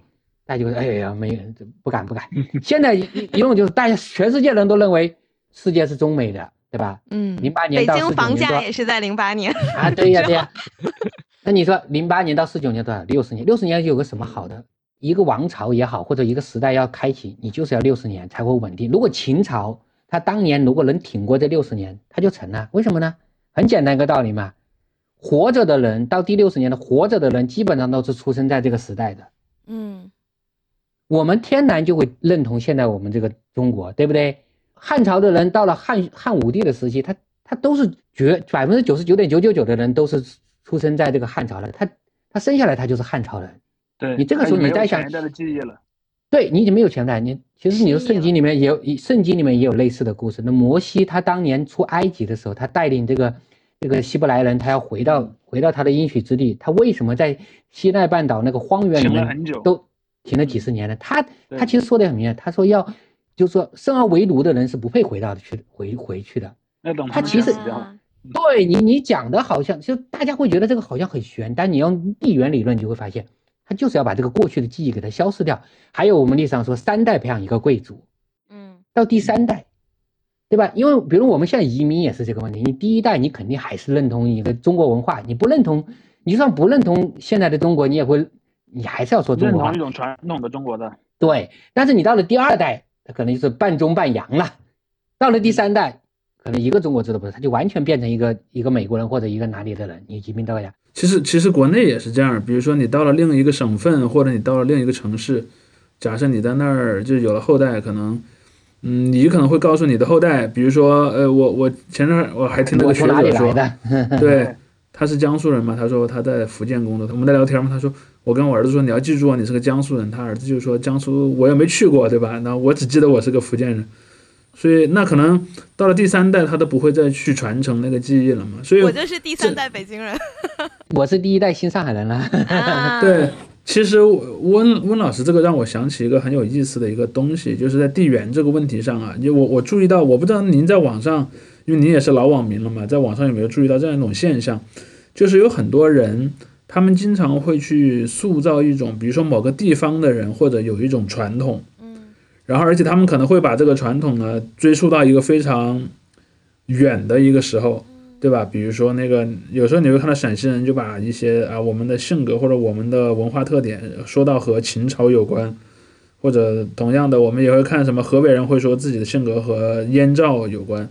大家就说哎呀，没人不敢不敢。现在一弄就是大家全世界人都认为世界是中美的，对吧？嗯，零八年到北京房价也是在零八年。啊，对呀对呀。那你说零八年到四九年多少？六十年，六十年有个什么好的？一个王朝也好，或者一个时代要开启，你就是要六十年才会稳定。如果秦朝他当年如果能挺过这六十年，他就成了。为什么呢？很简单一个道理嘛，活着的人到第六十年的活着的人，基本上都是出生在这个时代的。嗯我们天然就会认同现在我们这个中国，对不对？汉朝的人到了汉汉武帝的时期，他他都是绝百分之九十九点九九九的人都是出生在这个汉朝的，他他生下来他就是汉朝人。对，你这个时候他已经没有你再想前代的记忆了，对你已经没有前代，你其实你说圣经里面也有，圣经里面也有类似的故事。那摩西他当年出埃及的时候，他带领这个这个希伯来人，他要回到回到他的应许之地，他为什么在西奈半岛那个荒原里面都停了几十年了？他他其实说的很明白，他说要就是说生而为奴的人是不配回到去回回去的。他其实对你你讲的好像就大家会觉得这个好像很玄，但你用地缘理论，你就会发现，他就是要把这个过去的记忆给它消失掉。还有我们历史上说三代培养一个贵族，嗯到第三代，对吧？因为比如我们现在移民也是这个问题，你第一代你肯定还是认同一个中国文化，你不认同，你就算不认同现在的中国，你也会，你还是要说中国话认同一。种传统的中国的，对，但是你到了第二代，它可能就是半中半洋了；到了第三代，可能一个中国字都不是，他就完全变成一个一个美国人或者一个哪里的人，你移民到呀。其实其实国内也是这样，比如说你到了另一个省份，或者你到了另一个城市，假设你在那儿就有了后代，可能，嗯，你可能会告诉你的后代，比如说，呃，我我前阵儿我还听那个学者说，的？对，他是江苏人嘛，他说他在福建工作，我们在聊天嘛，他说我跟我儿子说你要记住啊，你是个江苏人，他儿子就说江苏我也没去过，对吧？那我只记得我是个福建人。所以那可能到了第三代，他都不会再去传承那个记忆了嘛。所以我就是第三代北京人。我是第一代新上海人了。啊对，其实温温老师这个让我想起一个很有意思的一个东西，就是在地缘这个问题上啊，就我我注意到，我不知道您在网上，因为您也是老网民了嘛，在网上有没有注意到这样一种现象，就是有很多人，他们经常会去塑造一种，比如说某个地方的人或者有一种传统，嗯然后而且他们可能会把这个传统呢追溯到一个非常远的一个时候，对吧？比如说那个有时候你会看到陕西人就把一些啊我们的性格或者我们的文化特点说到和秦朝有关，或者同样的我们也会看什么河北人会说自己的性格和燕赵有关。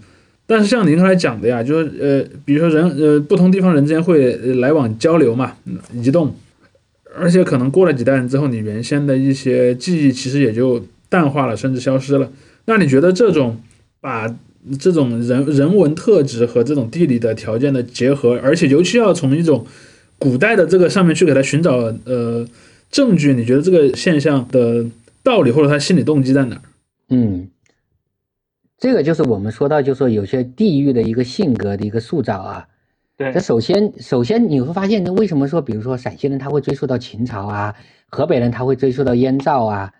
但是像您刚才讲的呀，就是呃，比如说人呃不同地方人之间会来往交流嘛，移动，而且可能过了几代人之后，你原先的一些记忆其实也就淡化了，甚至消失了。那你觉得这种把这种人人文特质和这种地理的条件的结合，而且尤其要从一种古代的这个上面去给他寻找呃证据，你觉得这个现象的道理或者他心理动机在哪儿？嗯，这个就是我们说到，就说有些地域的一个性格的一个塑造啊。对那首先，首先你会发现，为什么说，比如说陕西人他会追溯到秦朝啊，河北人他会追溯到燕赵啊？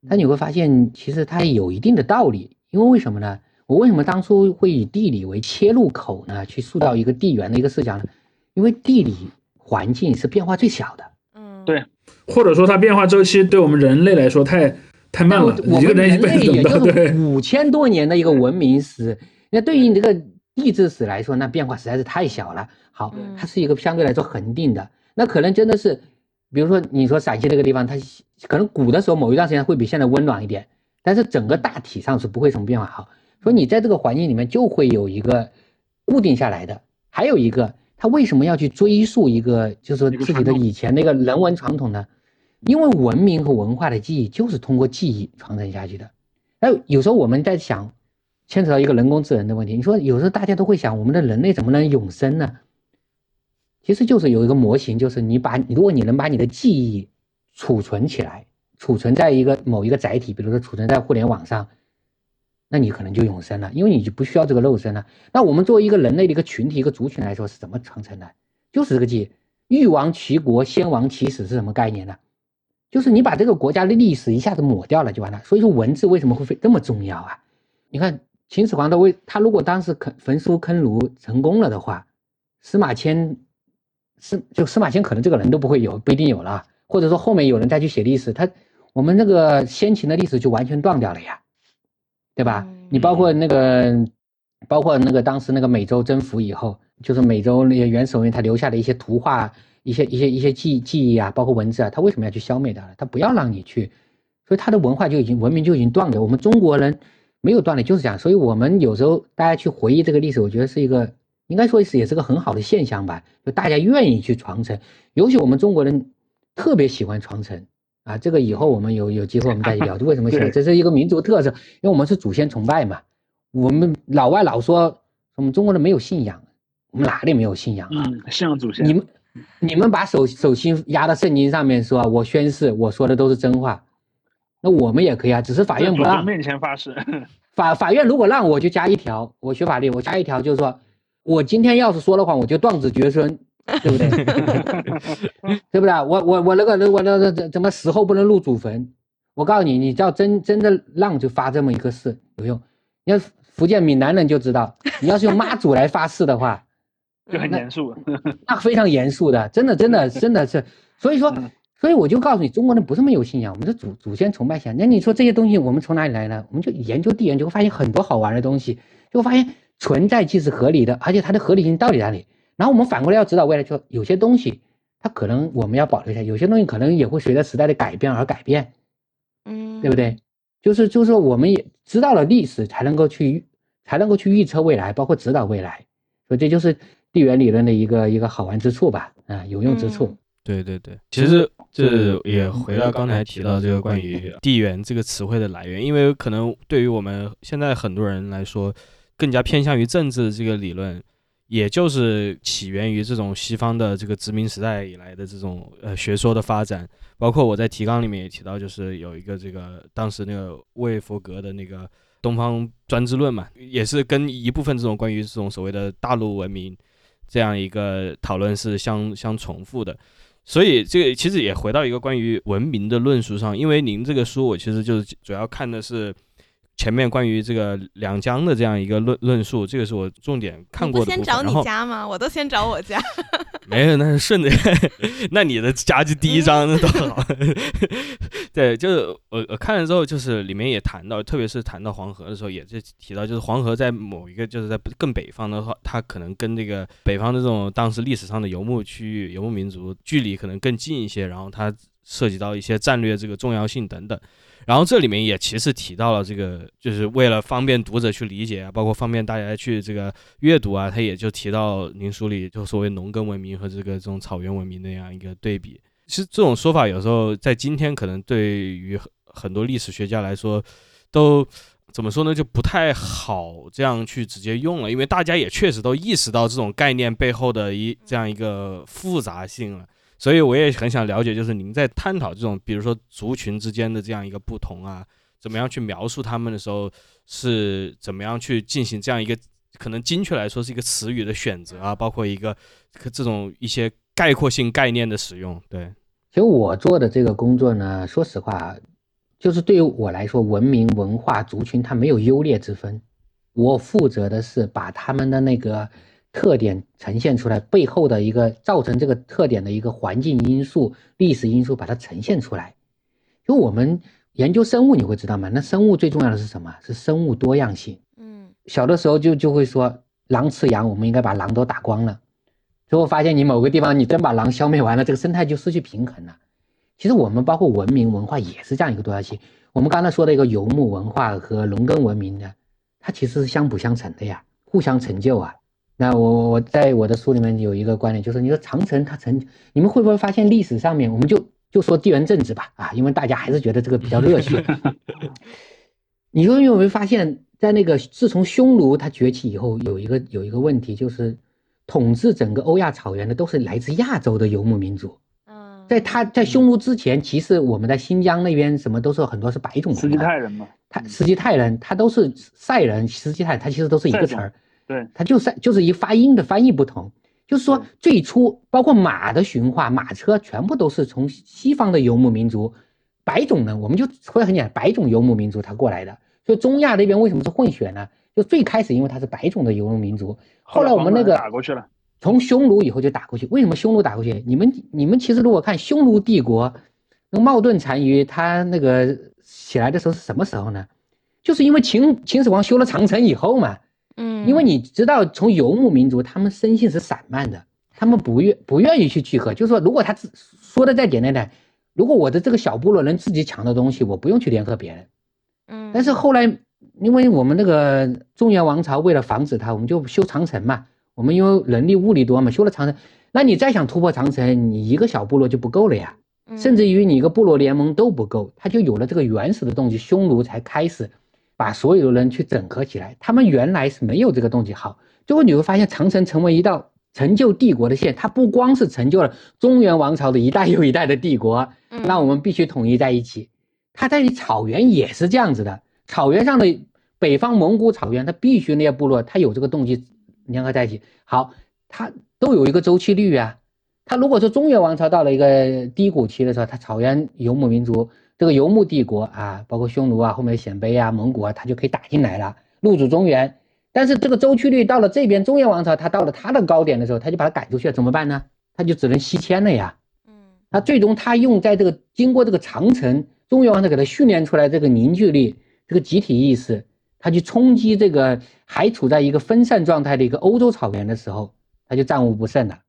那你会发现，其实它有一定的道理。因为为什么呢？我为什么当初会以地理为切入口呢？去塑造一个地缘的一个视角呢？因为地理环境是变化最小的。嗯，对或者说它变化周期对我们人类来说太太慢了，我们人类也就五千多年的一个文明史，那对于你这个地质史来说，那变化实在是太小了。好嗯，它是一个相对来说恒定的，那可能真的是，比如说你说陕西这个地方，它可能古的时候某一段时间会比现在温暖一点，但是整个大体上是不会什么变化。好，所以你在这个环境里面就会有一个固定下来的，还有一个，他为什么要去追溯一个，就是说自己的以前那个人文传统呢？因为文明和文化的记忆就是通过记忆传承下去的。那有时候我们在想，牵扯到一个人工智能的问题。你说有时候大家都会想，我们的人类怎么能永生呢？其实就是有一个模型，就是你把如果你能把你的记忆储存起来，储存在一个某一个载体，比如说储存在互联网上，那你可能就永生了，因为你就不需要这个肉身了。那我们作为一个人类的一个群体、一个族群来说，是怎么传承的？就是这个记忆。欲亡其国，先亡其史是什么概念呢？就是你把这个国家的历史一下子抹掉了就完了。所以说文字为什么会非这么重要啊？你看秦始皇的为他如果当时坑焚书坑儒成功了的话，司马迁司就司马迁可能这个人都不会有，不一定有了，或者说后面有人再去写历史，他我们那个先秦的历史就完全断掉了呀，对吧？你包括那个，包括那个当时那个美洲征服以后，就是美洲那些元首人他留下的一些图画、一些一些一些记记忆啊，包括文字啊，他为什么要去消灭它呢？他不要让你去，所以他的文化就已经文明就已经断了。我们中国人没有断的，就是这样。所以我们有时候大家去回忆这个历史，我觉得是一个应该说是也是个很好的现象吧，就大家愿意去传承，尤其我们中国人特别喜欢传承。啊，这个以后我们有有机会我们再聊，为什么喜欢？这是一个民族特色，因为我们是祖先崇拜嘛。我们老外老说我们中国人没有信仰，我们哪里没有信仰啊？嗯，信仰祖先。你们你们把手手心压到圣经上面说，我宣誓我说的都是真话，那我们也可以啊，只是法院不让。面前发誓。法法院如果让我就加一条，我学法律我加一条，就是说我今天要是说了谎，我就断子绝孙，对不对？对不对？我我我那个我那个怎怎么死后不能入祖坟？我告诉你，你只要真真的让就发这么一个誓有用。你要福建闽南人就知道，你要是用妈祖来发誓的话，就很严肃。那非常严肃的，真的真的真的是。所以说，所以我就告诉你，中国人不是没有信仰，我们是祖祖先崇拜信仰。那你说这些东西我们从哪里来呢？我们就研究地缘，就会发现很多好玩的东西，就会发现存在即是合理的，而且它的合理性到底在哪里？然后我们反过来要指导未来，就有些东西它可能我们要保留下，有些东西可能也会随着时代的改变而改变，嗯，对不对？就是就是说，我们也知道了历史，才能够去预才能够去预测未来，包括指导未来。所以这就是地缘理论的一个一个好玩之处吧，啊，有用之处。嗯对对对，其实这也回到刚才提到这个关于 地缘这个词汇的来源，因为可能对于我们现在很多人来说，更加偏向于政治这个理论，也就是起源于这种西方的这个殖民时代以来的这种呃学说的发展。包括我在提纲里面也提到，就是有一个这个当时那个魏佛格的那个东方专制论嘛，也是跟一部分这种关于这种所谓的大陆文明这样一个讨论是相相重复的。所以这个其实也回到一个关于文明的论述上，因为您这个书我其实就是主要看的是前面关于这个两江的这样一个论论述，这个是我重点看过的。先找你家吗？我都先找我家。没有，那是顺着 那你的家就第一章那多好。对，就是我我看了之后，就是里面也谈到，特别是谈到黄河的时候，也是提到，就是黄河在某一个就是在更北方的话，它可能跟这个北方的这种当时历史上的游牧区域、游牧民族距离可能更近一些，然后它涉及到一些战略这个重要性等等。然后这里面也其实提到了这个，就是为了方便读者去理解啊，包括方便大家去这个阅读啊，他也就提到您书里就所谓农耕文明和这个这种草原文明那样一个对比。其实这种说法有时候在今天可能对于很多历史学家来说，都怎么说呢，就不太好这样去直接用了，因为大家也确实都意识到这种概念背后的一这样一个复杂性了。所以我也很想了解，就是您在探讨这种，比如说族群之间的这样一个不同啊，怎么样去描述他们的时候，是怎么样去进行这样一个可能精确来说是一个词语的选择啊，包括一个这种一些概括性概念的使用。对，其实我做的这个工作呢，说实话，就是对于我来说，文明、文化、族群它没有优劣之分，我负责的是把他们的那个。特点呈现出来，背后的一个造成这个特点的一个环境因素、历史因素，把它呈现出来。就我们研究生物，你会知道吗？那生物最重要的是什么？是生物多样性。嗯，小的时候就就会说狼吃羊，我们应该把狼都打光了。最后发现你某个地方你真把狼消灭完了，这个生态就失去平衡了。其实我们包括文明文化也是这样一个多样性。我们刚才说的一个游牧文化和农耕文明呢，它其实是相辅相成的呀，互相成就啊。那我我在我的书里面有一个观点，就是你说长城它成，你们会不会发现历史上面，我们就就说地缘政治吧，啊，因为大家还是觉得这个比较热血。你说你有没有发现，在那个自从匈奴它崛起以后，有一个有一个问题，就是统治整个欧亚草原的都是来自亚洲的游牧民族。嗯，在他在匈奴之前，其实我们在新疆那边什么都是很多是白种人，斯基泰人嘛，他斯基泰人，他都是塞人，斯基泰，他其实都是一个词儿。对，它就是就是一发音的翻译不同，就是说最初包括马的驯化、马车全部都是从西方的游牧民族，白种人，我们就会很简单，白种游牧民族他过来的。所以中亚那边为什么是混血呢？就最开始因为他是白种的游牧民族，后来我们那个打过去了，从匈奴以后就打过去。为什么匈奴打过去？你们你们其实如果看匈奴帝国，那个冒顿单于他那个起来的时候是什么时候呢？就是因为秦秦始皇修了长城以后嘛。嗯，因为你知道，从游牧民族，他们生性是散漫的，他们不愿不愿意去聚合。就是说，如果他说的再简单点，如果我的这个小部落能自己抢到东西，我不用去联合别人。嗯，但是后来，因为我们那个中原王朝为了防止他，我们就修长城嘛。我们因为人力物力多嘛，修了长城。那你再想突破长城，你一个小部落就不够了呀，甚至于你一个部落联盟都不够，他就有了这个原始的动机，匈奴才开始。把所有的人去整合起来，他们原来是没有这个东西好。最后你会发现，长城成为一道成就帝国的线，它不光是成就了中原王朝的一代又一代的帝国，那我们必须统一在一起。它在草原也是这样子的，草原上的北方蒙古草原，它必须那些部落，它有这个动机联合在一起。好，它都有一个周期率啊。它如果说中原王朝到了一个低谷期的时候，它草原游牧民族。这个游牧帝国啊，包括匈奴啊，后面鲜卑啊、蒙古啊，他就可以打进来了，入主中原。但是这个周期率到了这边，中原王朝他到了他的高点的时候，他就把他赶出去了，怎么办呢？他就只能西迁了呀。嗯，他最终他用在这个经过这个长城，中原王朝给他训练出来这个凝聚力、这个集体意识，他去冲击这个还处在一个分散状态的一个欧洲草原的时候，他就战无不胜了。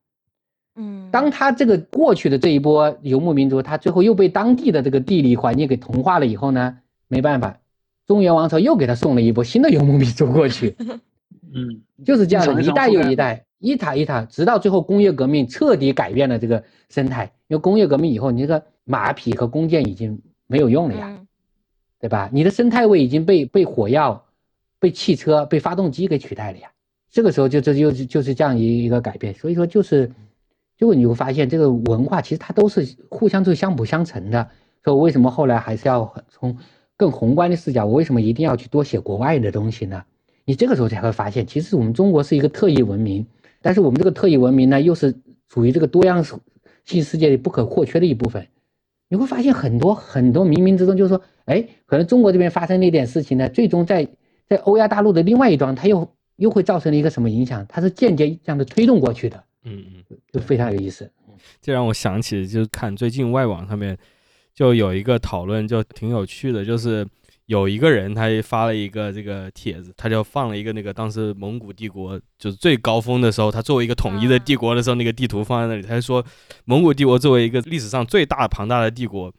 嗯，当他这个过去的这一波游牧民族，他最后又被当地的这个地理环境给同化了以后呢，没办法，中原王朝又给他送了一波新的游牧民族过去。嗯，就是这样的，一代又一代，一塔一塔，直到最后工业革命彻底改变了这个生态。因为工业革命以后，你这个马匹和弓箭已经没有用了呀，对吧？你的生态位已经被被火药、被汽车、被发动机给取代了呀。这个时候就这就就是这样一一个改变。所以说就是。结果你会发现，这个文化其实它都是互相是相辅相成的。说为什么后来还是要从更宏观的视角，我为什么一定要去多写国外的东西呢？你这个时候才会发现，其实我们中国是一个特异文明，但是我们这个特异文明呢，又是属于这个多样性世界里不可或缺的一部分。你会发现很多很多冥冥之中，就是说，哎，可能中国这边发生那点事情呢，最终在在欧亚大陆的另外一端，它又又会造成了一个什么影响？它是间接这样的推动过去的，嗯嗯，就非常有意思。这让我想起，就是看最近外网上面就有一个讨论，就挺有趣的，就是有一个人他发了一个这个帖子，他就放了一个那个当时蒙古帝国就是最高峰的时候，他作为一个统一的帝国的时候，那个地图放在那里，他就说蒙古帝国作为一个历史上最大庞大的帝国，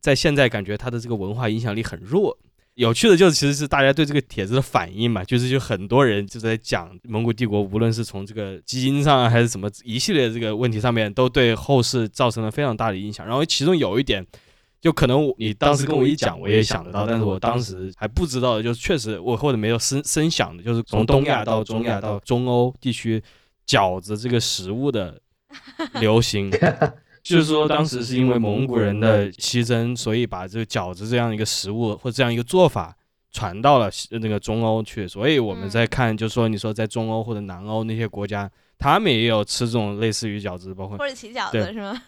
在现在感觉它的这个文化影响力很弱。有趣的就是，其实是大家对这个帖子的反应嘛，就是就很多人就在讲蒙古帝国，无论是从这个基因上还是什么一系列这个问题上面，都对后世造成了非常大的影响。然后其中有一点，就可能你当时跟我一讲，我也想得到，但是我当时还不知道的，就是确实我或者没有深深想的，就是从东亚到中亚到中欧地区，饺子这个食物的流行。就是说，当时是因为蒙古人的西征，所以把这个饺子这样一个食物或这样一个做法传到了那个中欧去。所以我们在看，就是说，你说在中欧或者南欧那些国家，他们也有吃这种类似于饺子，包括或者起饺子是吗？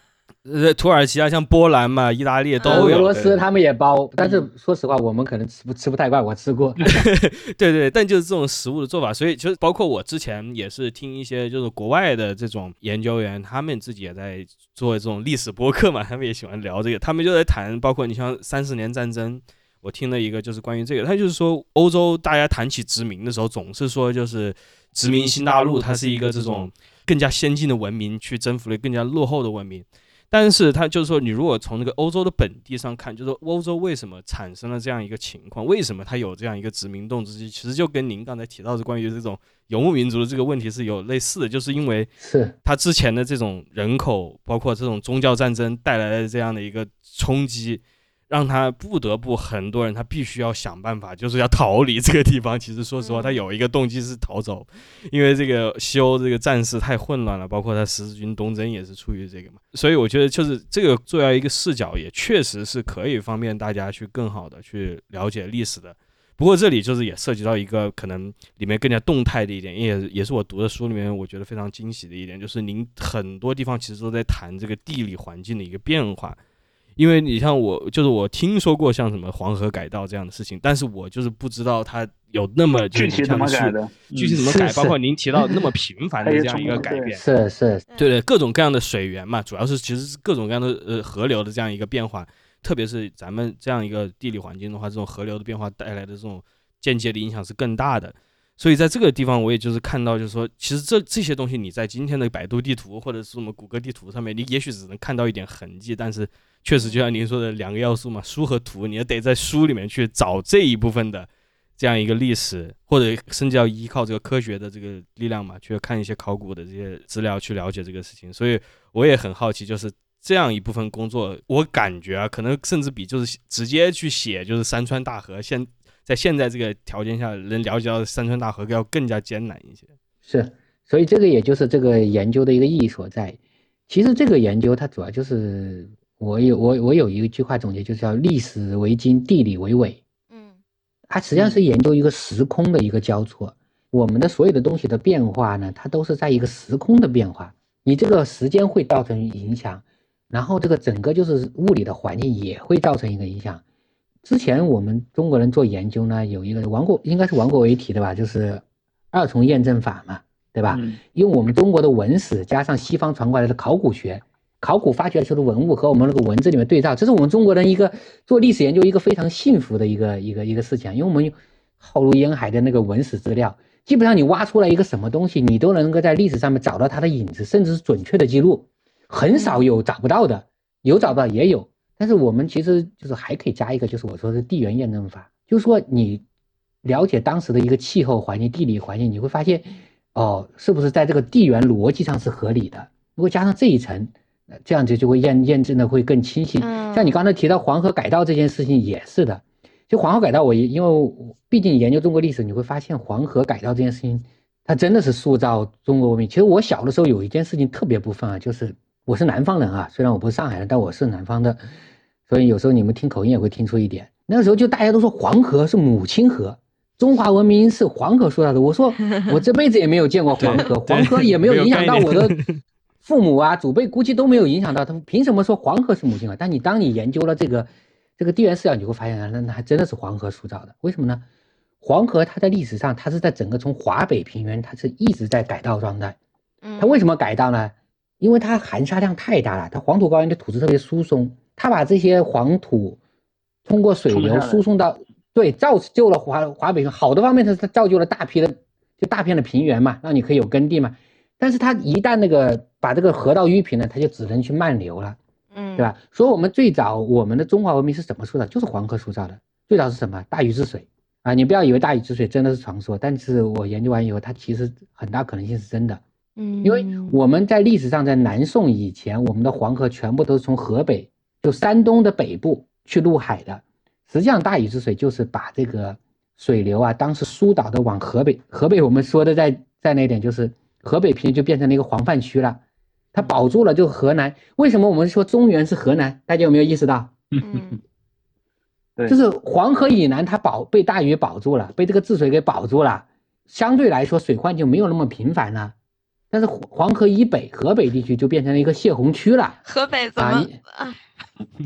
呃，土耳其啊，像波兰嘛，意大利都有。俄罗斯他们也包，但是说实话，我们可能吃不吃不太惯。我吃过。对对，但就是这种食物的做法，所以就是包括我之前也是听一些就是国外的这种研究员，他们自己也在做这种历史博客嘛，他们也喜欢聊这个，他们就在谈，包括你像三十年战争，我听了一个就是关于这个，他就是说欧洲大家谈起殖民的时候，总是说就是殖民新大陆，它是一个这种更加先进的文明去征服了更加落后的文明。但是他就是说，你如果从那个欧洲的本地上看，就是欧洲为什么产生了这样一个情况，为什么它有这样一个殖民动机，其实就跟您刚才提到的关于这种游牧民族的这个问题是有类似的，就是因为是它之前的这种人口，包括这种宗教战争带来的这样的一个冲击。让他不得不很多人他必须要想办法，就是要逃离这个地方。其实说实话，他有一个动机是逃走，因为这个西欧这个战事太混乱了，包括他十字军东征也是出于这个嘛。所以我觉得就是这个作为一个视角，也确实是可以方便大家去更好的去了解历史的。不过这里就是也涉及到一个可能里面更加动态的一点，也也是我读的书里面我觉得非常惊喜的一点，就是您很多地方其实都在谈这个地理环境的一个变化。因为你像我，就是我听说过像什么黄河改道这样的事情，但是我就是不知道它有那么具体怎么改的，具体怎么改，包括您提到那么 频繁的这样一个改变，是是，对对，各种各样的水源嘛，主要是其实是各种各样的呃河流的这样一个变化，特别是咱们这样一个地理环境的话，这种河流的变化带来的这种间接的影响是更大的。所以在这个地方，我也就是看到，就是说，其实这这些东西你在今天的百度地图或者是什么谷歌地图上面，你也许只能看到一点痕迹，但是确实就像您说的两个要素嘛，书和图，你也得在书里面去找这一部分的这样一个历史，或者甚至要依靠这个科学的这个力量嘛，去看一些考古的这些资料去了解这个事情。所以我也很好奇，就是这样一部分工作，我感觉啊，可能甚至比就是直接去写就是山川大河现。在现在这个条件下，能了解到山川大河要更加艰难一些。是，所以这个也就是这个研究的一个意义所在。其实这个研究它主要就是我有我我有一句话总结，就是叫历史为经，地理为纬。嗯，它实际上是研究一个时空的一个交错。我们的所有的东西的变化呢，它都是在一个时空的变化。你这个时间会造成影响，然后这个整个就是物理的环境也会造成一个影响。之前我们中国人做研究呢，有一个王国应该是王国维提的吧，就是二重验证法嘛，对吧？用我们中国的文史加上西方传过来的考古学，考古发掘出的文物和我们那个文字里面对照，这是我们中国人一个做历史研究一个非常幸福的一个一个一个事情，因为我们浩如烟海的那个文史资料，基本上你挖出来一个什么东西，你都能够在历史上面找到它的影子，甚至是准确的记录，很少有找不到的，有找到也有。但是我们其实就是还可以加一个，就是我说的地缘验证法，就是说你了解当时的一个气候环境、地理环境，你会发现，哦，是不是在这个地缘逻辑上是合理的？如果加上这一层，这样子就会验验证的会更清晰。像你刚才提到黄河改道这件事情也是的，就黄河改道，我因为毕竟研究中国历史，你会发现黄河改道这件事情，它真的是塑造中国文明。其实我小的时候有一件事情特别不忿啊，就是我是南方人啊，虽然我不是上海人，但我是南方的。所以有时候你们听口音也会听出一点。那个时候就大家都说黄河是母亲河，中华文明是黄河塑造的。我说 我这辈子也没有见过黄河，黄河也没有影响到我的父母啊、祖辈估计都没有影响到他们，凭什么说黄河是母亲河？但你当你研究了这个这个地缘视角，你会发现啊，那那还真的是黄河塑造的。为什么呢？黄河它在历史上，它是在整个从华北平原，它是一直在改道状态。嗯，它为什么改道呢？因为它含沙量太大了，它黄土高原的土质特别疏松，它把这些黄土通过水流输送到，对，造就了华华北好的方面，它它造就了大批的就大片的平原嘛，让你可以有耕地嘛。但是它一旦那个把这个河道淤平了，它就只能去漫流了，嗯，对吧？所以我们最早我们的中华文明是怎么塑造？就是黄河塑造的。最早是什么？大禹治水啊！你不要以为大禹治水真的是传说，但是我研究完以后，它其实很大可能性是真的。嗯，因为我们在历史上，在南宋以前，我们的黄河全部都是从河北，就山东的北部去入海的。实际上，大禹治水就是把这个水流啊，当时疏导的往河北。河北我们说的在在那点，就是河北平原就变成了一个黄泛区了，它保住了就河南。为什么我们说中原是河南？大家有没有意识到？嗯 对就是黄河以南，它保被大禹保住了，被这个治水给保住了，相对来说水患就没有那么频繁了。但是黄黄河以北，河北地区就变成了一个泄洪区了。河北怎么？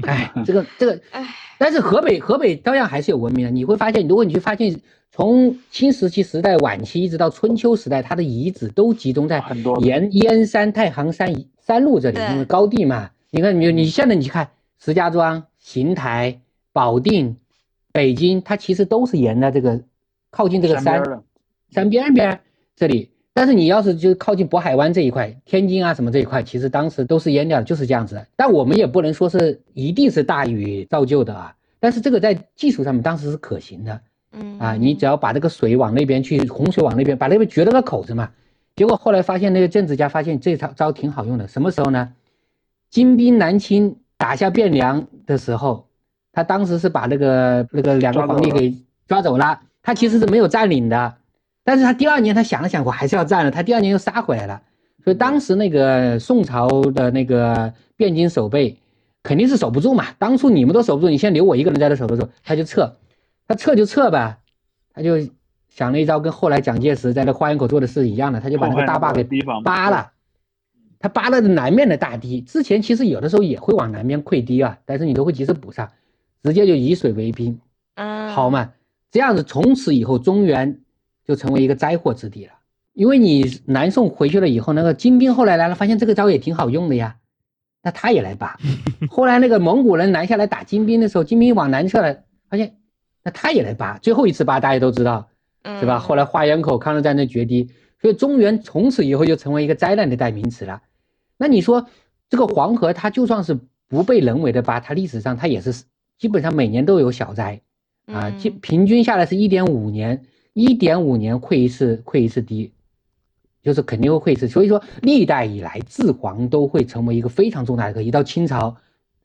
哎，这个这个，哎，但是河北河北照样还是有文明的。你会发现，如果你去发现，从新石器时代晚期一直到春秋时代，它的遗址都集中在沿燕燕山、太行山山路这里，对因为高地嘛。你看，你你现在你去看石家庄、邢台、保定、北京，它其实都是沿着这个靠近这个山山边边这里。但是你要是就靠近渤海湾这一块，天津啊什么这一块，其实当时都是淹掉的，就是这样子的。但我们也不能说是一定是大雨造就的啊，但是这个在技术上面当时是可行的嗯啊。你只要把这个水往那边去，洪水往那边，把那边掘了个口子嘛。结果后来发现那个政治家发现这招招挺好用的，什么时候呢？金兵南侵打下汴梁的时候，他当时是把那个那个两个皇帝给抓走了，他其实是没有占领的，但是他第二年他想了想，我还是要占了，他第二年又杀回来了，所以当时那个宋朝的那个汴京守备肯定是守不住嘛，当初你们都守不住，你先留我一个人在这守得住，他就撤，他撤就撤吧，他就想了一招，跟后来蒋介石在那花园口做的事一样的，他就把那个大坝给扒了。他扒了南面的大堤，之前其实有的时候也会往南边溃堤啊，但是你都会及时补上，直接就以水为兵，嗯，好嘛？这样子从此以后中原就成为一个灾祸之地了。因为你南宋回去了以后，那个金兵后来来了，发现这个招也挺好用的呀，那他也来扒。后来那个蒙古人南下来打金兵的时候，金兵往南撤了，发现那他也来扒。最后一次扒大家都知道，嗯，是吧？后来花园口抗日战争决堤，所以中原从此以后就成为一个灾难的代名词了。那你说这个黄河，它就算是不被人为的扒，它历史上它也是基本上每年都有小灾啊，嗯基平均下来是一点五年，一点五年溃一次，溃一次堤，就是肯定会溃一次。所以说历代以来治黄都会成为一个非常重大的课题。到清朝，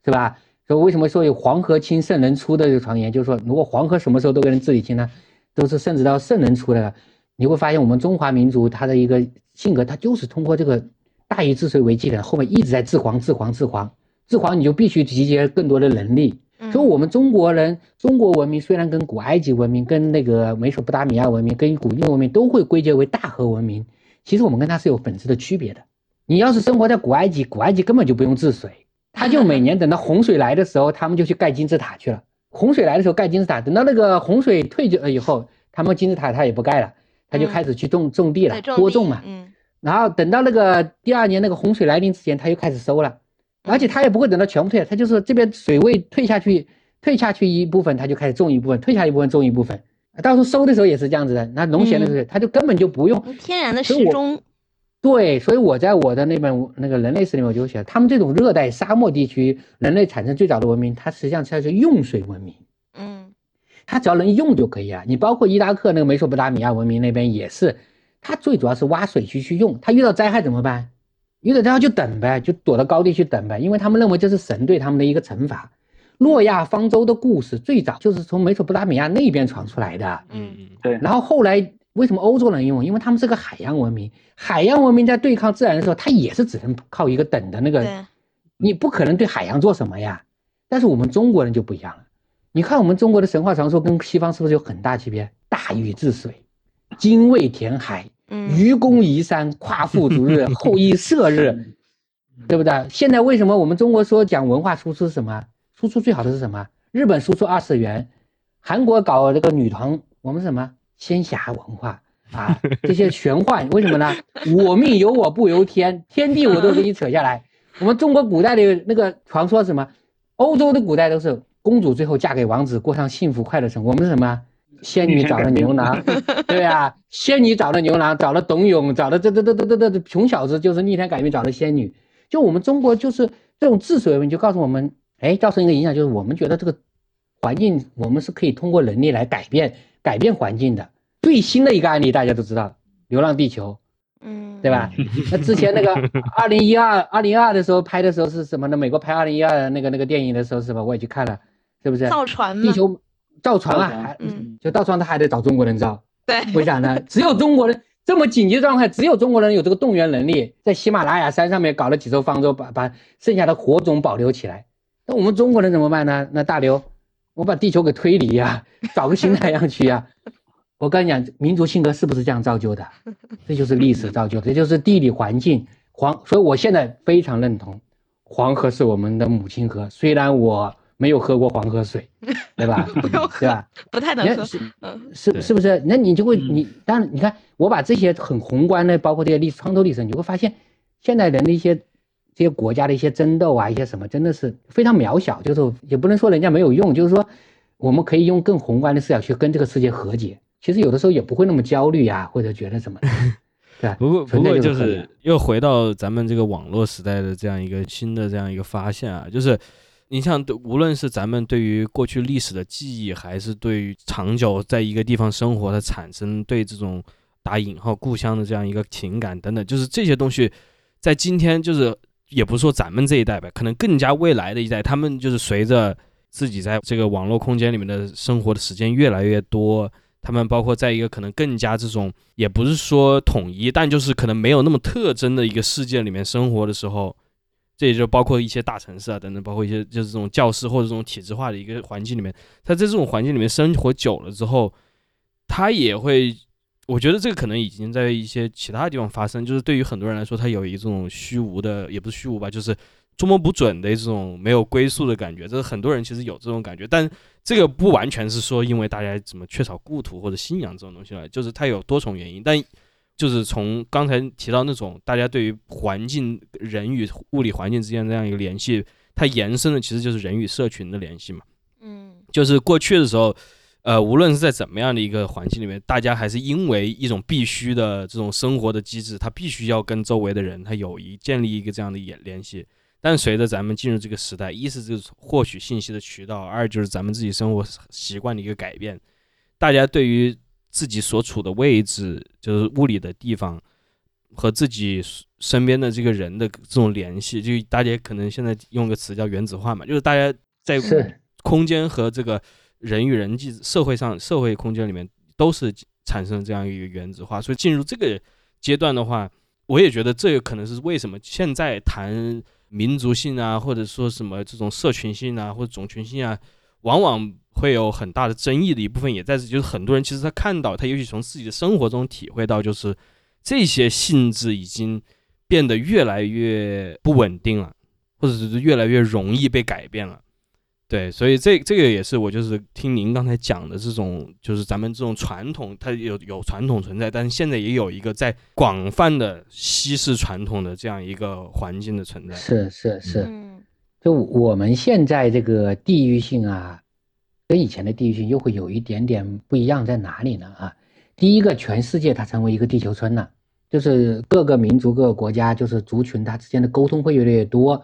是吧？所以为什么说有黄河清圣人出的这个传言，就是说如果黄河什么时候都给人治理清呢？都是甚至到圣人出来了。你会发现我们中华民族它的一个性格，它就是通过这个大禹治水为基点，后面一直在治黄、治黄、治黄、治黄，你就必须集结更多的能力。嗯所以，我们中国人，中国文明虽然跟古埃及文明、跟那个美索不达米亚文明、跟古印度文明都会归结为大河文明，其实我们跟它是有本质的区别的。你要是生活在古埃及，古埃及根本就不用治水，他就每年等到洪水来的时候，他们就去盖金字塔去了。洪水来的时候盖金字塔，等到那个洪水退去了以后，他们金字塔他也不盖了，他就嗯开始去种种地了播种嘛。嗯然后等到那个第二年那个洪水来临之前，他又开始收了，而且他也不会等到全部退，他就是这边水位退下去，退下去一部分，他就开始种一部分，退下一部分种一部分。到时候收的时候也是这样子的，那农闲的时候，他就根本就不用。天然的所以我时钟，对，所以我在我的那本那个人类史里面我就写，他们这种热带沙漠地区人类产生最早的文明，它实际上它是用水文明。嗯它只要能用就可以啊。你包括伊拉克那个美索不达米亚文明那边也是，它最主要是挖水渠去用。它遇到灾害怎么办？遇到灾害就等呗，就躲到高地去等呗，因为他们认为这是神对他们的一个惩罚。诺亚方舟的故事最早就是从美索不达米亚那边传出来的，嗯嗯对，然后后来为什么欧洲人用？因为他们是个海洋文明，海洋文明在对抗自然的时候，它也是只能靠一个等的那个，你不可能对海洋做什么呀。但是我们中国人就不一样了，你看我们中国的神话传说跟西方是不是有很大区别？大禹治水，精卫填海，嗯愚公移山，夸父逐日，后羿射日，对不对？现在为什么我们中国说讲文化输出是什么？输出最好的是什么？日本输出二次元，韩国搞这个女团，我们什么仙侠文化啊？这些玄幻，为什么呢？我命由我不由天，天地我都给你扯下来。我们中国古代的那个传说什么？欧洲的古代都是公主最后嫁给王子，过上幸福快乐生活。我们是什么？仙女找了牛郎，对啊，仙女找了牛郎，找了董永，找了这这这这这这穷小子，就是逆天改命找了仙女。就我们中国就是这种治水文，就告诉我们，哎，造成一个影响，就是我们觉得这个环境，我们是可以通过能力来改变改变环境的。最新的一个案例大家都知道，《流浪地球》，嗯，对吧？那之前那个 二零一二二零二的时候拍的时候是什么呢？美国拍二零一二那个那个电影的时候是吧？我也去看了，是不是？造船地球造船啊，还嗯就造船他还得找中国人造，对，为啥呢？只有中国人这么紧急状态，只有中国人有这个动员能力，在喜马拉雅山上面搞了几艘方舟，把把剩下的火种保留起来。那我们中国人怎么办呢？那大刘，我把地球给推离呀、找个新太阳去呀、我跟你讲，民族性格是不是这样造就的？这就是历史造就的，这就是地理环境黄。所以我现在非常认同，黄河是我们的母亲河。虽然我没有喝过黄河水，对吧？不用喝对吧？不太能喝。是是是不是？那你就会嗯你当然你看我把这些很宏观的，包括这些历史创作历史，你就会发现现代人的一些这些国家的一些争斗啊，一些什么真的是非常渺小，就是也不能说人家没有用，就是说我们可以用更宏观的视角去跟这个世界和解。其实有的时候也不会那么焦虑啊，或者觉得什么的，对吧？不过不过就是又回到咱们这个网络时代的这样一个新的这样一个发现啊，就是你像对无论是咱们对于过去历史的记忆，还是对于长久在一个地方生活的产生对这种打引号故乡的这样一个情感等等，就是这些东西在今天就是也不是说咱们这一代吧，可能更加未来的一代，他们就是随着自己在这个网络空间里面的生活的时间越来越多。他们包括在一个可能更加这种，也不是说统一，但就是可能没有那么特征的一个世界里面生活的时候，这也就包括一些大城市啊等等，包括一些就是这种教师或者这种体制化的一个环境里面，他在这种环境里面生活久了之后，他也会，我觉得这个可能已经在一些其他地方发生，就是对于很多人来说，他有一种虚无的，也不是虚无吧，就是捉摸不准的这种没有归宿的感觉，这是很多人其实有这种感觉，但这个不完全是说因为大家怎么缺少故土或者信仰这种东西了，就是它有多重原因。但就是从刚才提到那种大家对于环境、人与物理环境之间这样一个联系，它延伸的其实就是人与社群的联系嘛。嗯就是过去的时候，呃，无论是在怎么样的一个环境里面，大家还是因为一种必须的这种生活的机制，他必须要跟周围的人他有一建立一个这样的联联系。但随着咱们进入这个时代，一是这个获取信息的渠道，二就是咱们自己生活习惯的一个改变，大家对于自己所处的位置，就是物理的地方和自己身边的这个人的这种联系，就大家可能现在用个词叫原子化嘛，就是大家在空间和这个人与人际社会上社会空间里面都是产生这样一个原子化，所以进入这个阶段的话，我也觉得这个可能是为什么现在谈民族性啊，或者说什么这种社群性啊，或者种群性啊，往往会有很大的争议的一部分也在这，就是很多人其实他看到他尤其从自己的生活中体会到，就是这些性质已经变得越来越不稳定了，或者是越来越容易被改变了。对，所以这这个也是我就是听您刚才讲的这种，就是咱们这种传统，它有有传统存在，但是现在也有一个在广泛的稀释传统的这样一个环境的存在。是是是，嗯就我们现在这个地域性啊，跟以前的地域性又会有一点点不一样，在哪里呢？啊，第一个，全世界它成为一个地球村了，就是各个民族、各个国家，就是族群它之间的沟通会越来越多，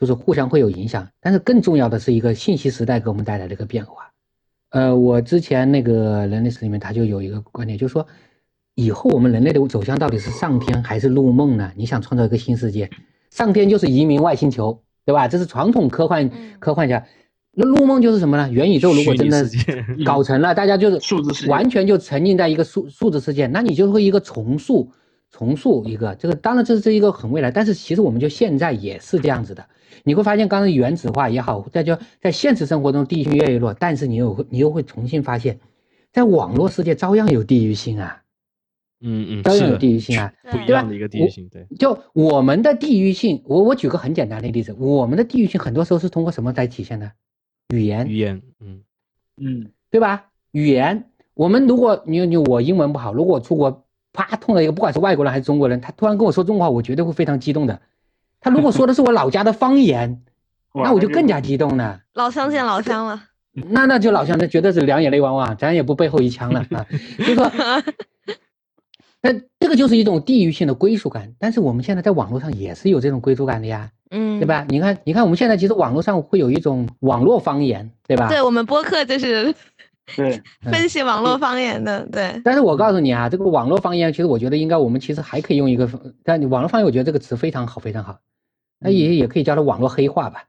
就是互相会有影响。但是更重要的是一个信息时代给我们带来的一个变化。呃，我之前那个人类史里面，他就有一个观点，就是说，以后我们人类的走向到底是上天还是入梦呢？你想创造一个新世界，上天就是移民外星球，对吧？这是传统科幻嗯科幻下，那入梦就是什么呢？元宇宙如果真的搞成了，大家就是完全就沉浸在一个数数字世界，那你就会一个重塑重塑一个这个，当然这是一个很未来，但是其实我们就现在也是这样子的。你会发现，刚才原子化也好，在就在现实生活中地域性越来越弱，但是你又会你又会重新发现，在网络世界照样有地域性啊。嗯嗯，照样有地域性啊。不一对样的一个地域性，对，就我们的地域性，我我举个很简单的例子，我们的地域性很多时候是通过什么来体现的？语言，语言，嗯嗯对吧？语言，我们如果你你我英文不好，如果我出国啪碰到一个不管是外国人还是中国人，他突然跟我说中国话，我绝对会非常激动的。他如果说的是我老家的方言，那我就更加激动了。老乡见老乡了。那那就老乡，那绝对是两眼泪汪汪，咱也不背后一枪了啊。就说，那这个就是一种地域性的归属感。但是我们现在在网络上也是有这种归属感的呀，嗯，对？吧？你看，你看我们现在其实网络上会有一种网络方言，对吧？对我们播客就是对，嗯分析网络方言的，对，但是我告诉你啊，这个网络方言，其实我觉得应该我们其实还可以用一个，但你网络方言，我觉得这个词非常好，非常好。那也也可以叫它网络黑话吧。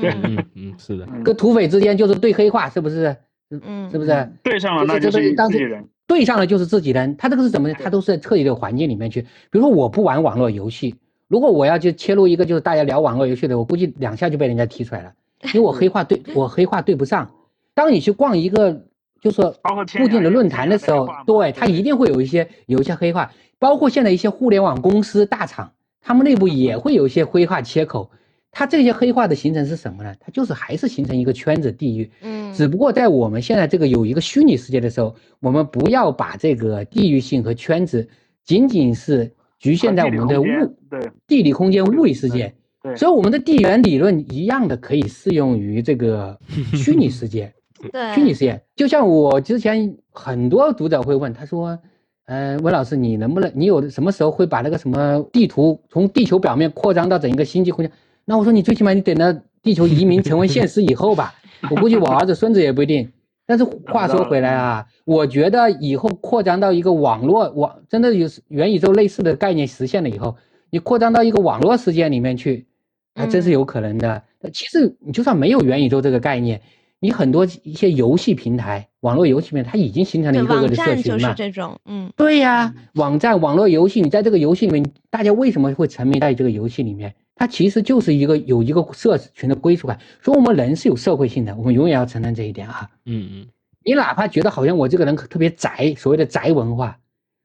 对嗯嗯嗯，是的，嗯跟土匪之间就是对黑话，是不是？嗯，是不是？对上了那这就是这当时自己人。对上了就是自己人，他这个是怎么呢？他都是在特定的环境里面去。比如说我不玩网络游戏，如果我要去切入一个就是大家聊网络游戏的，我估计两下就被人家踢出来了，因为我黑话对 我黑话对不上。当你去逛一个就是包括天固定的论坛的时候对他一定会有一些有一些黑话，包括现在一些互联网公司大厂，他们内部也会有一些黑话切口。它这些黑化的形成是什么呢？它就是还是形成一个圈子地域，嗯，只不过在我们现在这个有一个虚拟世界的时候，我们不要把这个地域性和圈子仅仅是局限在我们的物对地理空间物理世界，对，所以我们的地缘理论一样的可以适用于这个 虚拟世界。对，虚拟世界，就像我之前很多读者会问，他说，呃，温老师，你能不能，你有什么时候会把那个什么地图从地球表面扩张到整一个星际空间？那我说你最起码你等到地球移民成为现实以后吧，我估计我儿子孙子也不一定。但是话说回来啊，我觉得以后扩张到一个网络网，真的有元宇宙类似的概念实现了以后，你扩张到一个网络世界里面去，还真是有可能的。其实你就算没有元宇宙这个概念，你很多一些游戏平台、网络游戏平台，它已经形成了一个个的社站就是。这种，嗯对呀、网站、网络游戏，你在这个游戏里面，大家为什么会沉迷在这个游戏里面？它其实就是一个有一个社群的归属感。所以我们人是有社会性的，我们永远要承认这一点啊。嗯嗯你哪怕觉得好像我这个人特别宅，所谓的宅文化，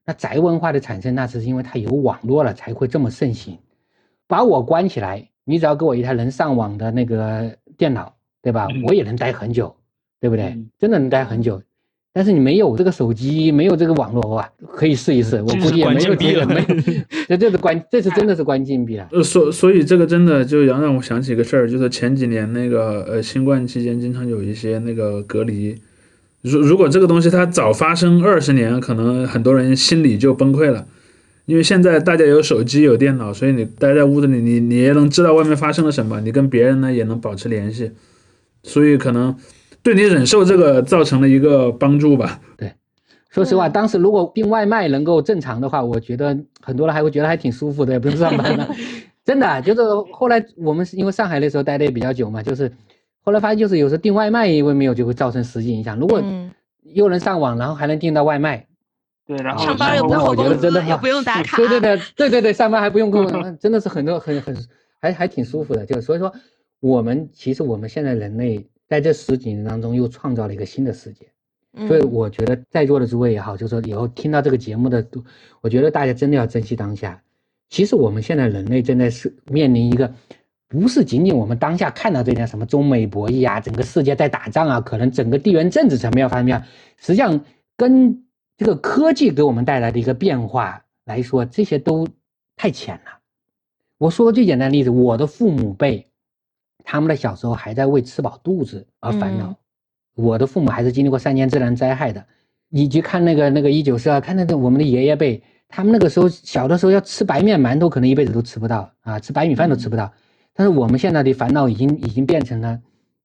那宅文化的产生，那是因为它有网络了才会这么盛行。把我关起来，你只要给我一台能上网的那个电脑，对吧？嗯我也能待很久，对不对嗯？真的能待很久。但是你没有这个手机，没有这个网络哇，可以试一试。我估计也没有这个没，这这是关，这是真的是关禁闭了。呃，所所以这个真的就让让我想起一个事儿，就是前几年那个呃新冠期间，经常有一些那个隔离。如如果这个东西它早发生二十年，可能很多人心里就崩溃了。因为现在大家有手机有电脑，所以你待在屋子里，你你也能知道外面发生了什么，你跟别人呢也能保持联系，所以可能对你忍受这个造成了一个帮助吧。对说实话，嗯当时如果订外卖能够正常的话，我觉得很多人还会觉得还挺舒服的，也不用上班了。真的，啊就是后来我们是因为上海那时候待的也比较久嘛，就是后来发现就是有时候订外卖因为没有就会造成实际影响。如果嗯，又能上网，然后还能订到外卖，对，然后上班又不用打卡，对对对对对对，上班还不用工，嗯真的是很多很很还还挺舒服的。就所以说，我们其实我们现在人类在这十几年当中又创造了一个新的世界。所以嗯我觉得在座的诸位也好，就是说以后听到这个节目的都，我觉得大家真的要珍惜当下。其实我们现在人类正在是面临一个，不是仅仅我们当下看到这件什么中美博弈啊，整个世界在打仗啊，可能整个地缘政治层面要发生，实际上跟这个科技给我们带来的一个变化来说，这些都太浅了。我说个最简单的例子，我的父母辈，他们的小时候还在为吃饱肚子而烦恼。嗯我的父母还是经历过三年自然灾害的。你去看那个那个一九四二，看那个我们的爷爷辈，他们那个时候小的时候要吃白面馒头，可能一辈子都吃不到啊，吃白米饭都吃不到。但是我们现在的烦恼已经已经变成了，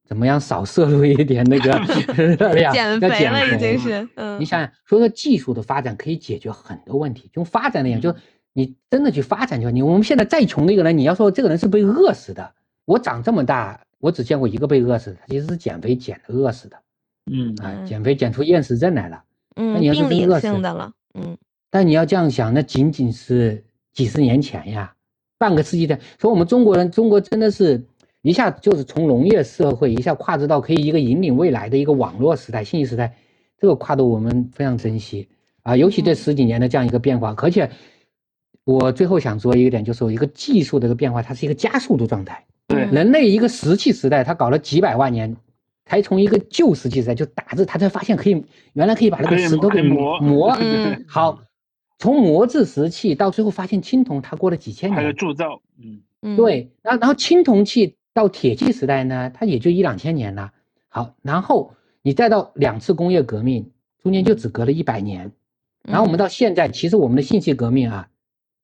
怎么样少摄入一点那个 热量，减要肥了已肥经是，嗯你，想想，所以说技术的发展可以解决很多问题。就发展来讲，就你真的去发展就你我们现在再穷的一个人，你要说这个人是被饿死的，我长这么大，我只见过一个被饿死其实是减肥减的饿死的嗯啊，嗯减肥减出厌食症来了。嗯，你要是病理真饿死性的了，嗯但你要这样想，那仅仅是几十年前呀，半个世纪的。所以我们中国人，中国真的是一下就是从农业社会一下跨至到可以一个引领未来的一个网络时代、信息时代，这个跨度我们非常珍惜。啊，尤其这十几年的这样一个变化，而且我最后想说一个点，就是一个技术的一个变化，它是一个加速度状态。对人类一个石器时代，他搞了几百万年，才从一个旧石器时代就打字，他才发现可以原来可以把那个石头给磨磨。嗯 好，从磨制石器到最后发现青铜，它过了几千年还有年。铸造，嗯，嗯，对，然后然后青铜器到铁器时代呢，它也就一两千年了。好，然后你再到两次工业革命，中间就只隔了一百年。然后我们到现在，其实我们的信息革命啊，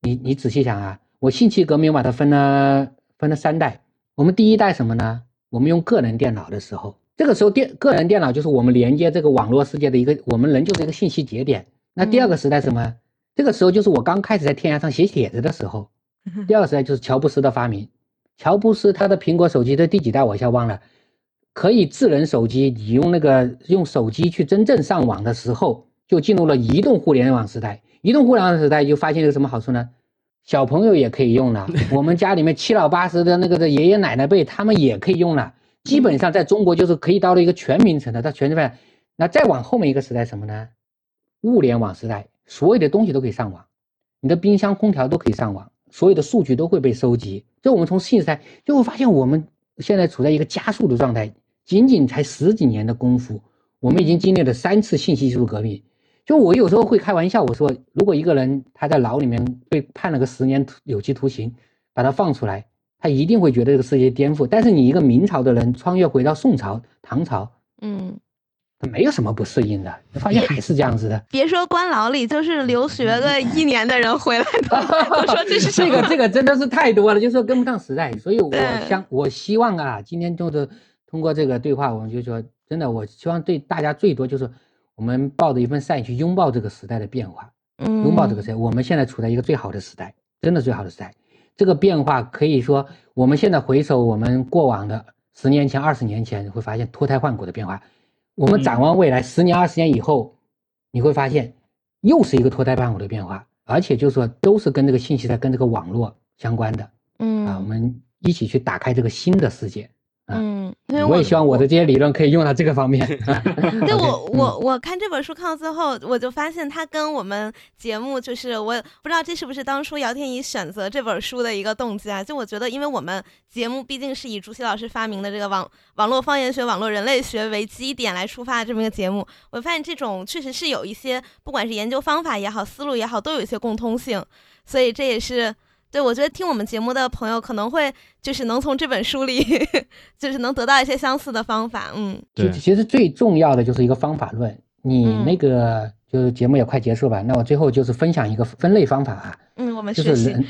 你你仔细想啊，我信息革命把它分了分了三代。我们第一代什么呢？我们用个人电脑的时候，这个时候电个人电脑就是我们连接这个网络世界的一个，我们人就是一个信息节点。那第二个时代什么？这个时候就是我刚开始在天涯上写帖子的时候。第二个时代就是乔布斯的发明。乔布斯他的苹果手机的第几代我一下忘了，可以智能手机，你用那个用手机去真正上网的时候，就进入了移动互联网时代。移动互联网时代就发现一个什么好处呢？小朋友也可以用了，我们家里面七老八十的那个的爷爷奶奶辈，他们也可以用了。基本上在中国就是可以到了一个全民层的，到全民范。那再往后面一个时代什么呢？物联网时代，所有的东西都可以上网，你的冰箱、空调都可以上网，所有的数据都会被收集。这我们从信息时代就会发现，我们现在处在一个加速的状态，仅仅才十几年的功夫，我们已经经历了三次信息技术革命。就我有时候会开玩笑，我说，如果一个人他在牢里面被判了个十年有期徒刑，把他放出来，他一定会觉得这个世界颠覆。但是你一个明朝的人穿越回到宋朝、唐朝，嗯，他没有什么不适应的，发现还是这样子的。别说关牢里，就是留学个一年的人回来都 都说这是这个这个真的是太多了，就是说跟不上时代，所以我对想我希望啊，今天就是通过这个对话，我们就说真的，我希望对大家最多就是我们抱着一份善意去拥抱这个时代的变化，嗯拥抱这个时代。我们现在处在一个最好的时代，真的最好的时代。这个变化可以说，我们现在回首我们过往的十年前、二十年前，会发现脱胎换骨的变化。我们展望未来十年、二十年以后，你会发现又是一个脱胎换骨的变化，而且就是说都是跟这个信息在跟这个网络相关的嗯啊。我们一起去打开这个新的世界。嗯，因为我也希望我的这些理论可以用到这个方面。对 我嗯我我看这本书看到最后，我就发现它跟我们节目就是我不知道这是不是当初姚天怡选择这本书的一个动机啊？就我觉得，因为我们节目毕竟是以朱熹老师发明的这个网网络方言学、网络人类学为基点来出发的这么一个节目，我发现这种确实是有一些，不管是研究方法也好、思路也好，都有一些共通性，所以这也是。对，我觉得听我们节目的朋友可能会就是能从这本书里，就是能得到一些相似的方法。嗯其对其实最重要的就是一个方法论。你嗯那个就是节目也快结束吧，那我最后就是分享一个分类方法啊，嗯，我们学习。就是人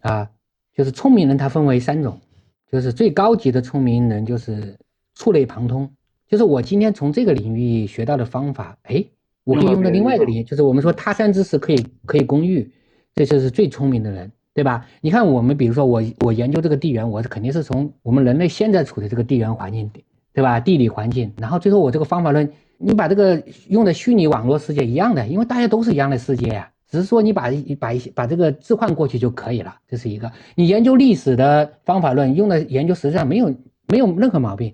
啊，就是聪明人他分为三种，就是最高级的聪明人就是触类旁通，就是我今天从这个领域学到的方法，哎，我可以用到另外一个领域，就是我们说他山之石可以可以攻玉，这就是最聪明的人。对吧？你看我们，比如说我我研究这个地缘，我肯定是从我们人类现在处的这个地缘环境，对吧？地理环境，然后最后我这个方法论，你把这个用的虚拟网络世界一样的，因为大家都是一样的世界呀、只是说你把把一些把这个置换过去就可以了，这是一个。你研究历史的方法论用的研究实际上没有没有任何毛病，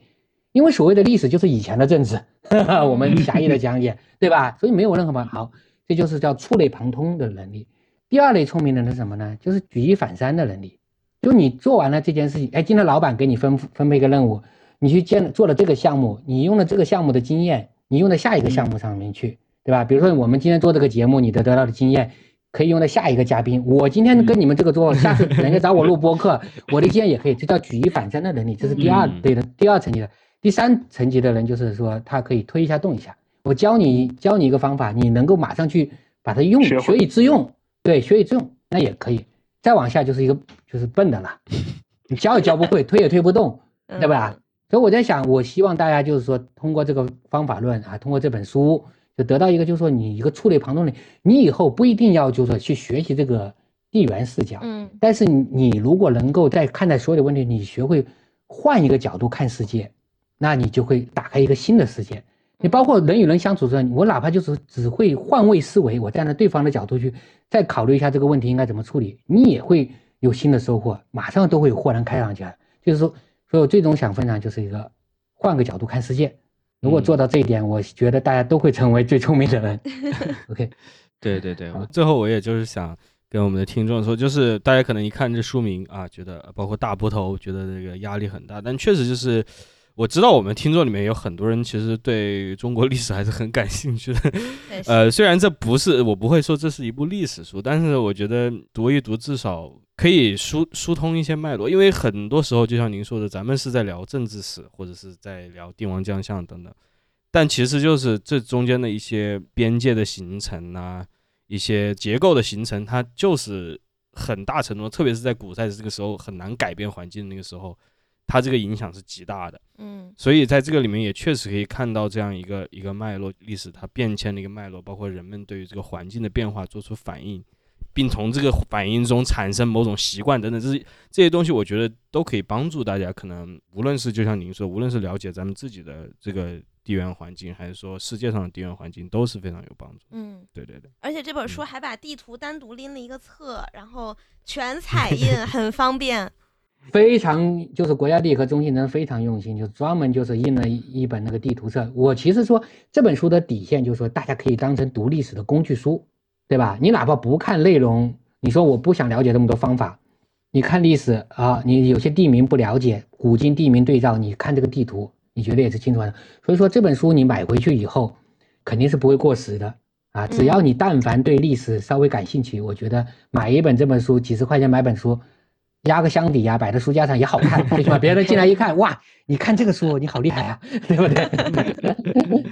因为所谓的历史就是以前的政治，我们狭义的讲解，对吧？所以没有任何毛好，这就是叫触类旁通的能力。第二类聪明人是什么呢？就是举一反三的能力。就你做完了这件事情，哎，今天老板给你分分配一个任务，你去建做了这个项目，你用了这个项目的经验，你用到下一个项目上面去，对吧？比如说我们今天做这个节目，你得得到的经验可以用到下一个嘉宾。我今天跟你们这个做，下次人家找我录播客，我的经验也可以，这叫举一反三的能力，这是第二嗯类的第二层级的。第三层级的人就是说，他可以推一下动一下。我教你教你一个方法，你能够马上去把它用，学以致用。对，学以致用那也可以。再往下就是一个就是笨的了，你教也教不会，推也推不动，对吧？所以我在想，我希望大家就是说，通过这个方法论啊，通过这本书，就得到一个就是说，你一个触类旁通的，你以后不一定要就是说去学习这个地缘视角，嗯但是你你如果能够在看待所有的问题，你学会换一个角度看世界，那你就会打开一个新的世界。你包括人与人相处的时候，我哪怕就是只会换位思维，我站在对方的角度去再考虑一下这个问题应该怎么处理，你也会有新的收获，马上都会有豁然开朗起来。就是说，所以我最终想分享就是一个换个角度看世界。如果做到这一点，我觉得大家都会成为最聪明的人。OK，对对对我，最后我也就是想跟我们的听众说，就是大家可能一看这书名啊，觉得包括大波头，觉得这个压力很大，但确实就是。我知道我们听众里面有很多人其实对中国历史还是很感兴趣的，呃，虽然这不是我不会说这是一部历史书，但是我觉得读一读至少可以疏疏通一些脉络，因为很多时候就像您说的，咱们是在聊政治史或者是在聊帝王将相等等，但其实就是这中间的一些边界的形成啊，一些结构的形成，它就是很大程度，特别是在古代这个时候很难改变环境的那个时候，它这个影响是极大的。嗯所以在这个里面也确实可以看到这样一个一个脉络，历史它变迁的一个脉络，包括人们对于这个环境的变化做出反应，并从这个反应中产生某种习惯等等，这是这些东西，我觉得都可以帮助大家。可能无论是就像您说，无论是了解咱们自己的这个地缘环境，还是说世界上的地缘环境，都是非常有帮助。嗯，对对对，而且这本书嗯还把地图单独拎了一个册，然后全彩印，很方便。非常就是国家地理和中心人非常用心，就专门就是印了一一本那个地图册。我其实说这本书的底线就是说，大家可以当成读历史的工具书，对吧？你哪怕不看内容，你说我不想了解这么多方法，你看历史啊，你有些地名不了解，古今地名对照，你看这个地图，你觉得也是清楚的。所以说这本书你买回去以后，肯定是不会过时的啊。只要你但凡对历史稍微感兴趣，我觉得买一本这本书，几十块钱买本书。压个箱底呀、摆在书架上也好看，最起码别人进来一看，哇，你看这个书，你好厉害啊，对不对？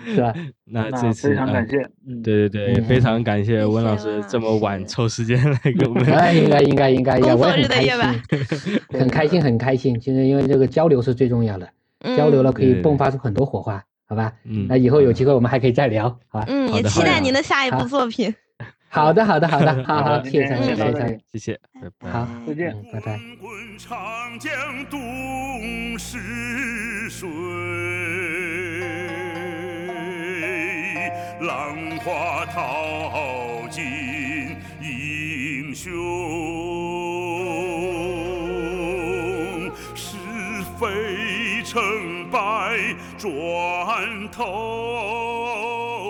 是吧？那那这次呃非常感谢，嗯，对对对，嗯非常感谢谢温老师这么晚抽时间来给我们。哎，应该应该应该应该，工作我也很开日的夜晚心，很开心很开心。其实因为这个交流是最重要的，交流了可以迸发出很多火花，好吧？嗯，那以后有机会我们还可以再聊，好吧？嗯，也期待您的下一部作品。好的好的好的，好好，今谢谢谢谢，谢谢，拜拜。好，再见嗯，拜拜。滚滚长江东逝水，浪花淘尽英雄，是非成败转头。